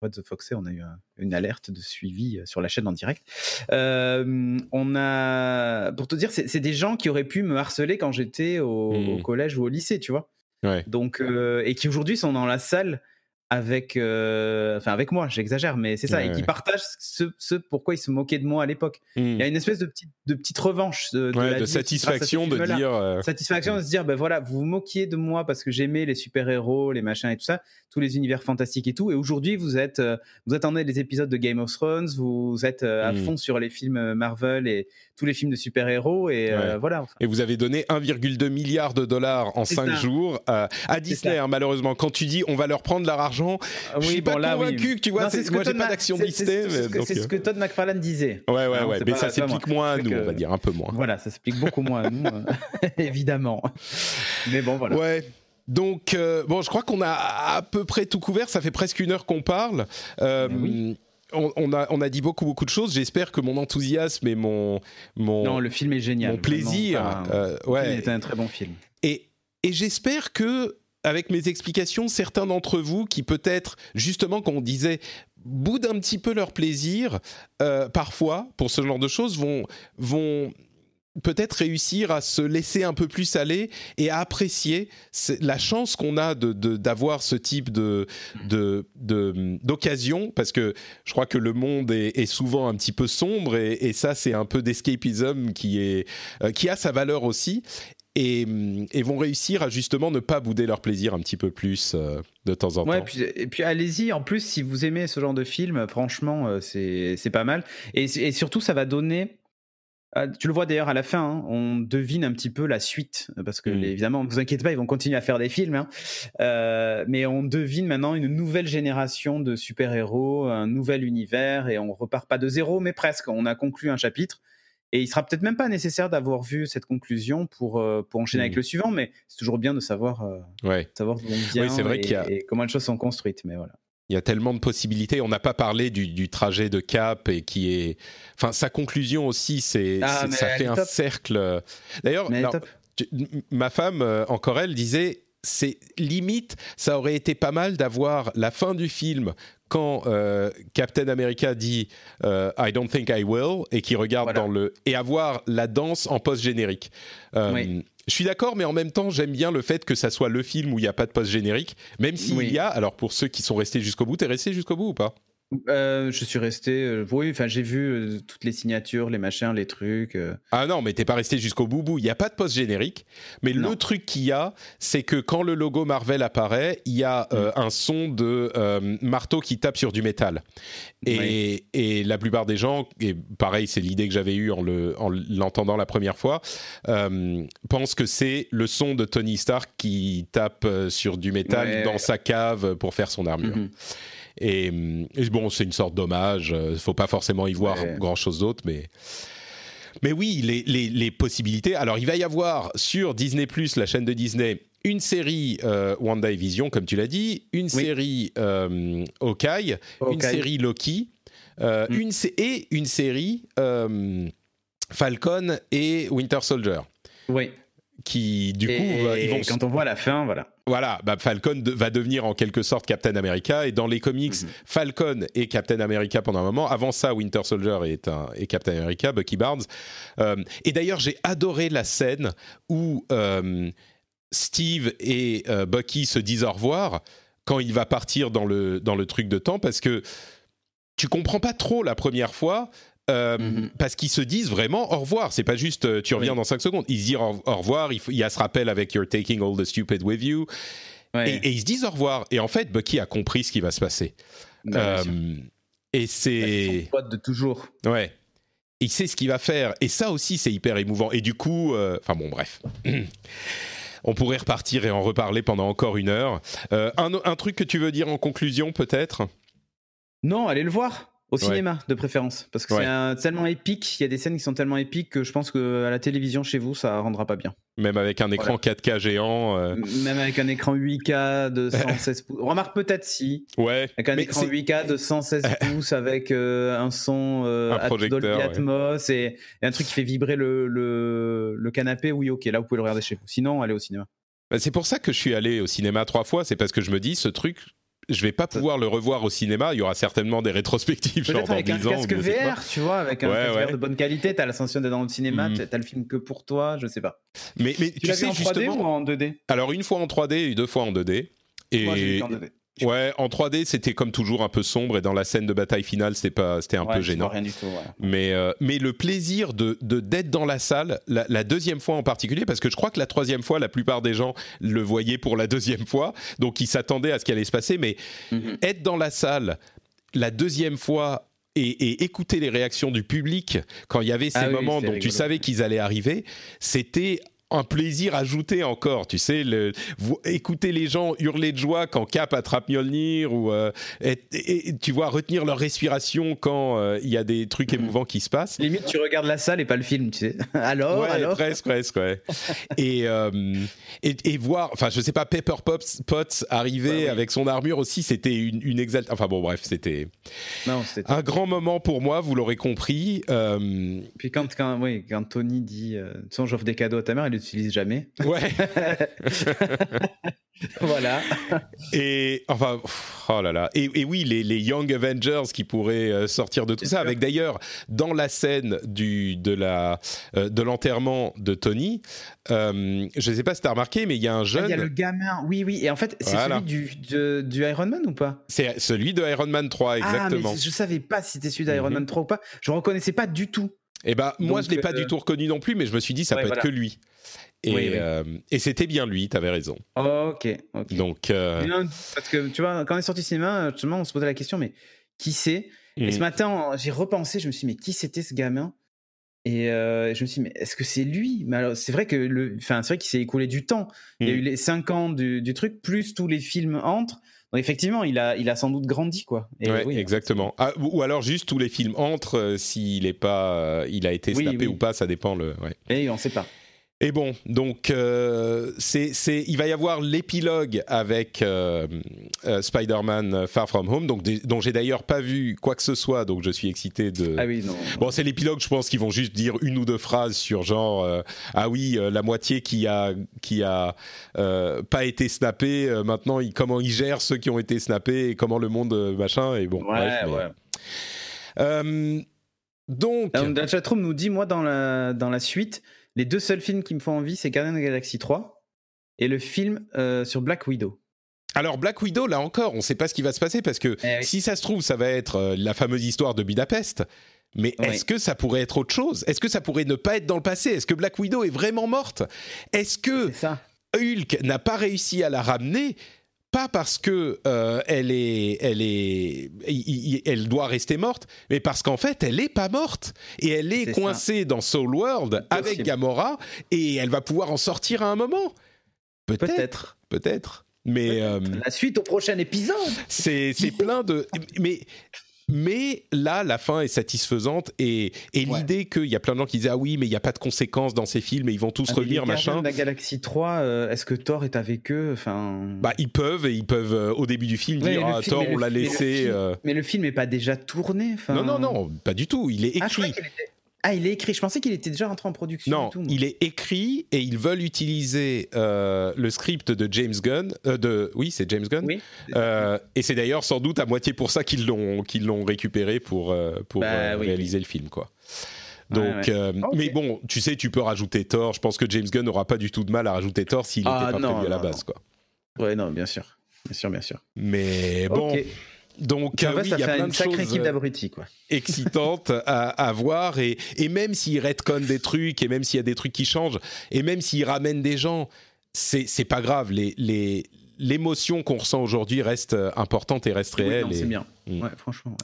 What the Foxy, on a eu une alerte de suivi euh, sur la chaîne en direct. Euh, on a, pour te dire, c'est des gens qui auraient pu me harceler quand j'étais au, mmh. collège ou au lycée, tu vois. Donc, euh, et qui aujourd'hui sont dans la salle avec, euh, enfin avec moi, j'exagère, mais c'est ça, et qui partagent ce, pourquoi ils se moquaient de moi à l'époque. Il y a hmm. une espèce de petite, de petite revanche de, de, satisfaction de dire, euh, satisfaction de se dire, ben voilà, vous vous moquiez de moi parce que j'aimais les super héros, les machins et tout ça, tous les univers fantastiques et tout, et aujourd'hui vous êtes, euh, vous attendez les épisodes de Game of Thrones, vous êtes à hmm. fond sur les films Marvel et tous les films de super héros, et voilà. Et vous avez donné 1,2 milliard de dollars en 5 jours à Disney, hein, malheureusement. Quand tu dis, on va leur prendre leur argent ah je suis pas convaincu que tu vois. c'est ce que pas d'action Disney. C'est ce que Todd McFarlane disait. Ouais, ouais, ouais. Mais ça s'applique moins à nous, on va dire un peu moins. Voilà, ça s'applique beaucoup moins à nous, hein. [laughs] [laughs] évidemment. Mais bon, voilà. Ouais. Donc, euh, bon, je crois qu'on a à peu près tout couvert. Ça fait presque une heure qu'on parle. Euh, on, a, on a dit beaucoup, beaucoup de choses. J'espère que mon enthousiasme et mon, mon. Non, le film est génial. Mon plaisir. Euh, ouais. C'était un très bon film. Et, et j'espère que avec mes explications, certains d'entre vous qui peut-être, justement, comme on disait, boudent un petit peu leur plaisir, euh, parfois, pour ce genre de choses, vont, peut-être réussir à se laisser un peu plus aller et à apprécier la chance qu'on a d'avoir de, ce type d'occasion parce que je crois que le monde est, souvent un petit peu sombre et, ça c'est un peu d'escapism qui euh, qui a sa valeur aussi Mm, et, vont réussir à justement ne pas bouder leur plaisir un petit peu plus euh, de temps en temps. Puis, et puis allez-y, en plus, si vous aimez ce genre de film, franchement, euh, c'est pas mal. Et, et, surtout, ça va donner Ah, tu le vois d'ailleurs à la fin, hein, on devine un petit peu la suite, parce que Mm. évidemment, ne vous inquiétez pas, ils vont continuer à faire des films, hein. Euh, mais on devine maintenant une nouvelle génération de super-héros, un nouvel univers, et on repart pas de zéro, mais presque. On a conclu un chapitre, et il sera peut-être même pas nécessaire d'avoir vu cette conclusion pour, euh, pour enchaîner avec le suivant, mais c'est toujours bien de savoir, euh, Ouais. savoir d'où on vient c'est vrai et, qu'il y a- et comment les choses sont construites. Mais voilà. Il y a tellement de possibilités. On n'a pas parlé du, du trajet de Cap et qui est. Enfin, sa conclusion aussi, c'est Ah, ça fait un top. cercle. D'ailleurs, ma femme, euh, encore elle, disait c'est limite, ça aurait été pas mal d'avoir la fin du film quand euh, Captain America dit euh, I don't think I will et qui regarde Voilà. dans le et avoir la danse en post générique. Euh, Oui. Je suis d'accord, mais en même temps, j'aime bien le fait que ça soit le film où il n'y a pas de post générique, même s'il Oui. y a. Alors pour ceux qui sont restés jusqu'au bout, t'es resté jusqu'au bout ou pas? Euh, je suis resté. euh, oui, enfin, j'ai vu euh, toutes les signatures, les machins, les trucs. euh. Ah non, mais t'es pas resté jusqu'au bout bout. Il n'y a pas de post générique. Mais Non. le truc qu'il y a, c'est que quand le logo Marvel apparaît, il y a Mm. euh, un son de euh, marteau qui tape sur du métal. Et, la plupart des gens, et pareil, c'est l'idée que j'avais eue en le- en l'entendant la première fois, euh, pensent que c'est le son de Tony Stark qui tape euh, sur du métal Ouais. dans sa cave pour faire son armure. Mhm. Et, hum, et bon, c'est une sorte d'hommage. Il faut pas forcément y voir Ouais. grand chose d'autre, mais. Mais oui, les, les- les possibilités. Alors, il va y avoir sur Disney la chaîne de Disney, une série euh, WandaVision, comme tu l'as dit, une série euh, Hawkeye, une série Loki, euh, Mm. une et une série euh, Falcon et Winter Soldier, Oui. qui du et, coup ils vont quand on voit la fin, voilà. Voilà, bah, Falcon de- va devenir en quelque sorte Captain America et dans les comics, Mhm. Falcon est Captain America pendant un moment. Avant ça, Winter Soldier est, un, est Captain America, Bucky Barnes. Euh, et d'ailleurs, j'ai adoré la scène où euh, Steve et euh, Bucky se disent au revoir quand il va partir dans le, dans le truc de temps parce que tu comprends pas trop la première fois. Euh, Mhm. Parce qu'ils se disent vraiment au revoir. C'est pas juste euh, tu reviens Oui. dans 5 secondes. Ils se disent au, au revoir. Il, faut- il y a ce rappel avec You're taking all the stupid with you. Ouais. Et, et ils se disent au revoir. Et en fait, Bucky a compris ce qui va se passer. Bah, Euh, et Bah, c'est son pote de toujours. Ouais. Il sait ce qu'il va faire. Et ça aussi, c'est hyper émouvant. Et du coup. euh, Enfin bon, bref. [clears throat] On pourrait repartir et en reparler pendant encore une heure. Un, un truc que tu veux dire en conclusion, peut-être? Non, allez le voir. Au Ouais. cinéma, de préférence. Parce que Ouais. c'est un- tellement épique. Il y a des scènes qui sont tellement épiques que je pense qu'à la télévision chez vous, ça rendra pas bien. Même avec un écran 4K géant. euh, Même avec un écran 8K de 116 pouces. [laughs] Remarque peut-être si. Ouais. Avec un Mais écran c'est- 8K de 116 [laughs] pouces avec euh, un son euh, Un Dolby ouais. Atmos et, et un truc qui fait vibrer le, le, le canapé, oui, ok, là vous pouvez le regarder chez vous. Sinon, allez au cinéma. Bah, c'est pour ça que je suis allé au cinéma trois fois. C'est parce que je me dis, ce truc, je vais pas pouvoir le revoir au cinéma. Il y aura certainement des rétrospectives, genre dans avec un 10 ans. casque sais pas. VR, tu vois, avec un Ouais, casque ouais. VR de bonne qualité, t'as la sensation d'être dans le cinéma, Mhm. t'as le film que pour toi, je sais pas. Mais, mais Tu, tu sais, vu en 3D justement. ou en 2D Alors, une fois en 3D et deux fois en 2D. Et Moi, j'ai vu en 2D. Ouais, en 3D, c'était comme toujours un peu sombre et dans la scène de bataille finale, c'était pas, c'était un Ouais, peu gênant. vois rien du tout. voilà. Mais, euh, mais le plaisir de d'être dans la salle, la, la deuxième fois en particulier, parce que je crois que la troisième fois, la plupart des gens le voyaient pour la deuxième fois, donc ils s'attendaient à ce qui allait se passer. Mais Mhm. être dans la salle la deuxième fois et, et écouter les réactions du public quand il y avait ces Ah moments dont tu savais qu'ils allaient arriver, c'était un plaisir ajouté encore, tu sais, le, écouter les gens hurler de joie quand Cap attrape Mjolnir ou euh, et, et- et tu vois retenir leur respiration quand euh, il y a des trucs Mhm. émouvants qui se passent. Limite, tu regardes la salle et pas le film, tu sais. [laughs] alors, ouais, alors. presque, presque, ouais. et, euh, et, et voir, enfin, je sais pas, Pepper Pops, Potts arriver Ouais, avec son armure aussi, c'était une, une exaltation. Enfin bon, bref, c'était un grand moment pour moi, vous l'aurez compris. Puis quand, quand, oui, quand Tony dit, façon, j'offre des cadeaux à ta mère, elle l'utilise jamais. ouais. [laughs] voilà. Et enfin, oh là là. Et, et oui, les, les Young Avengers qui pourraient euh, sortir de tout ça. sûr. Avec d'ailleurs dans la scène du de la euh, de l'enterrement de Tony. euh, je ne sais pas si tu as remarqué, mais il y a un Ah, jeune. Il y a le gamin, oui, oui. Et en fait, c'est Voilà. celui du, de- du Iron Man ou pas? C'est celui de Iron Man 3, exactement. Ah, mais je savais pas si c'était celui d'Iron Mhm. Man 3 ou pas. Je reconnaissais pas du tout. Et ben moi, Donc, je l'ai pas euh, du tout reconnu non plus, mais je me suis dit ça Ouais, peut voilà. être que lui. Et, Oui, oui. euh, et c'était bien lui, tu avais raison. ok, ok. Donc, euh, non, parce que tu vois, quand on est sorti cinéma, justement, on se posait la question, mais qui c'est? Et mm. ce matin, j'ai repensé, je me suis dit, mais qui c'était ce gamin? Et je me suis dit, mais est-ce que c'est lui? Mais c'est vrai que le, enfin, c'est vrai qu'il s'est écoulé du temps. Il y a eu mmh. les 5 ans du, du, truc, plus tous les films entrent. Donc effectivement, il a, il a sans doute grandi, quoi. oui, exactement. Ah, ou alors juste tous les films entrent, s'il est pas, il a été snappé ou pas, ça dépend le. Ouais. Et on ne sait pas. Et bon, donc euh, c'est, c'est, il va y avoir l'épilogue avec euh, euh, Spider-Man Far From Home, donc dont j'ai d'ailleurs pas vu quoi que ce soit, donc je suis excité de. Ah oui, non. Bon, c'est l'épilogue, je pense qu'ils vont juste dire une ou deux phrases sur genre ah oui, la moitié qui a qui a pas été snappé, maintenant il, comment ils gèrent ceux qui ont été snappés et comment le monde machin et bon. Ouais, ouais. donc. Dans la chatroom nous dit moi dans la dans la suite les deux seuls films qui me font envie, c'est Guardian of the Galaxy 3 et le film euh, sur Black Widow. Alors Black Widow, là encore, on ne sait pas ce qui va se passer parce que eh si ça se trouve, ça va être euh, la fameuse histoire de Budapest. Mais est-ce que ça pourrait être autre chose? Est-ce que ça pourrait ne pas être dans le passé? Est-ce que Black Widow est vraiment morte? Est-ce que Hulk n'a pas réussi à la ramener? Pas parce que euh, elle est, elle est, elle doit rester morte, mais parce qu'en fait, elle est pas morte et elle est, coincée dans Soul World avec Gamora et elle va pouvoir en sortir à un moment. Peut-être, peut-être. mais euh, la suite au prochain épisode. C'est plein de, mais mais là, la fin est satisfaisante et, l'idée qu'il y a plein de gens qui disent ah oui, mais il n'y a pas de conséquences dans ces films et ils vont tous ah, revenir, machin. La Galaxie 3, euh, est-ce que Thor est avec eux? Enfin. Bah ils peuvent et ils peuvent euh, au début du film dire ah, Thor on l'a laissé. Euh. Mais le, film, n'est pas déjà tourné. Non non non, pas du tout. Il est ah, écrit. Ah, il est écrit. Je pensais qu'il était déjà rentré en production. Non, il est écrit et ils veulent utiliser euh, le script de James Gunn. Euh, de, oui, c'est James Gunn. Oui, euh, et c'est d'ailleurs sans doute à moitié pour ça qu'ils l'ont qu'ils l'ont récupéré pour pour bah réaliser le film, quoi. Donc, mais bon, tu sais, tu peux rajouter Thor. Je pense que James Gunn n'aura pas du tout de mal à rajouter Thor s'il n'était ah, pas prévu à la base, quoi. Ouais, non, bien sûr, bien sûr, bien sûr. Mais bon. Donc, euh, oui, il y a plein de sacrée choses équipe d'abrutis, quoi. excitantes [laughs] à, à, voir. Et, et même s'ils retconnent des trucs, et même s'il y a des trucs qui changent, et même s'ils ramènent des gens, c'est pas grave. Les, les, l'émotion qu'on ressent aujourd'hui reste euh, importante et reste réelle. c'est bien. Mm. Ouais, franchement.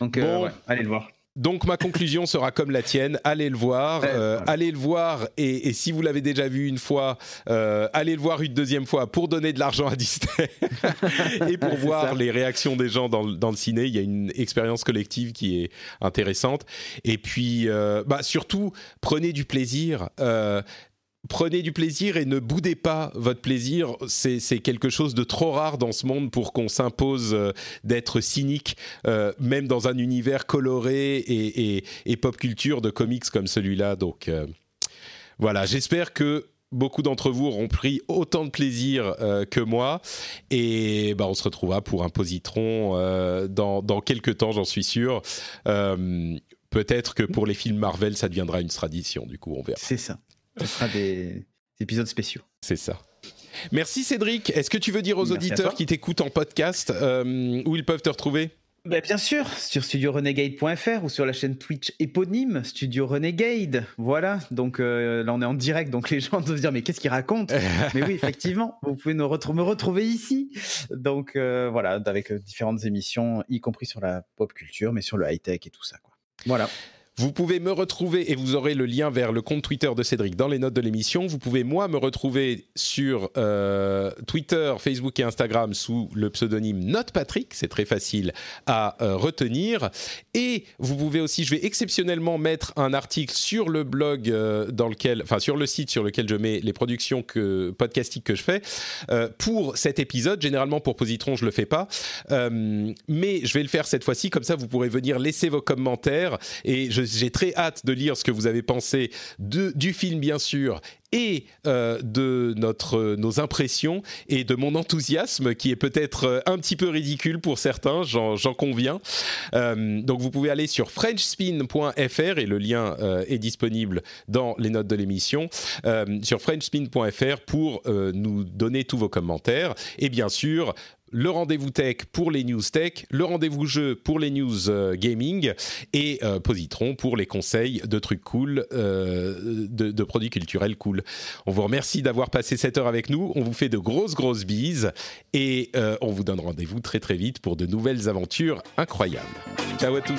Donc, euh, allez le voir. Donc ma conclusion sera comme la tienne, allez le voir, euh, allez le voir et, si vous l'avez déjà vu une fois, euh, allez le voir une deuxième fois pour donner de l'argent à Disney [laughs] et pour voir les réactions des gens dans, le ciné. Il y a une expérience collective qui est intéressante. Et puis euh, bah, surtout prenez du plaisir prenez du plaisir et ne boudez pas votre plaisir. C'est quelque chose de trop rare dans ce monde pour qu'on s'impose euh, d'être cynique, euh, même dans un univers coloré et, pop culture de comics comme celui-là. Donc euh, voilà, j'espère que beaucoup d'entre vous auront pris autant de plaisir que moi. Et bah, on se retrouvera pour un positron dans, dans quelques temps, j'en suis sûr. Peut-être que pour les films Marvel, ça deviendra une tradition, du coup, on verra. C'est ça. Ce sera des épisodes spéciaux. C'est ça. Merci Cédric. Est-ce que tu veux dire aux auditeurs qui t'écoutent en podcast euh, où ils peuvent te retrouver? Bah, bien sûr, sur studiorenegade.fr ou sur la chaîne Twitch éponyme Studio Renegade. Voilà, donc euh, là on est en direct, donc les gens doivent se dire mais qu'est-ce qu'il raconte [laughs] Mais oui, effectivement, vous pouvez nous me retrouver ici. Donc euh, voilà, avec différentes émissions, y compris sur la pop culture, mais sur le high tech et tout ça. Quoi. Voilà. Vous pouvez me retrouver et vous aurez le lien vers le compte Twitter de Cédric dans les notes de l'émission. Vous pouvez moi me retrouver sur euh, Twitter, Facebook et Instagram sous le pseudonyme NotePatrick. C'est très facile à euh, retenir. Et vous pouvez aussi, je vais exceptionnellement mettre un article sur le blog euh, dans lequel, enfin sur le site sur lequel je mets les productions que, podcastiques que je fais pour cet épisode. Généralement pour Positron, je le fais pas, mais je vais le faire cette fois-ci. Comme ça, vous pourrez venir laisser vos commentaires et je j'ai très hâte de lire ce que vous avez pensé de, du film, bien sûr, et euh, de notre, nos impressions et de mon enthousiasme qui est peut-être euh, un petit peu ridicule pour certains, j'en conviens. Euh, donc vous pouvez aller sur frenchspin.fr et le lien est disponible dans les notes de l'émission sur frenchspin.fr pour nous donner tous vos commentaires et bien sûr le rendez-vous tech pour les news tech, le rendez-vous jeu pour les news euh, gaming et euh, Positron pour les conseils de trucs cool, euh, de, produits culturels cool. On vous remercie d'avoir passé cette heure avec nous. On vous fait de grosses grosses bises et on vous donne rendez-vous très très vite pour de nouvelles aventures incroyables. Ciao à tous.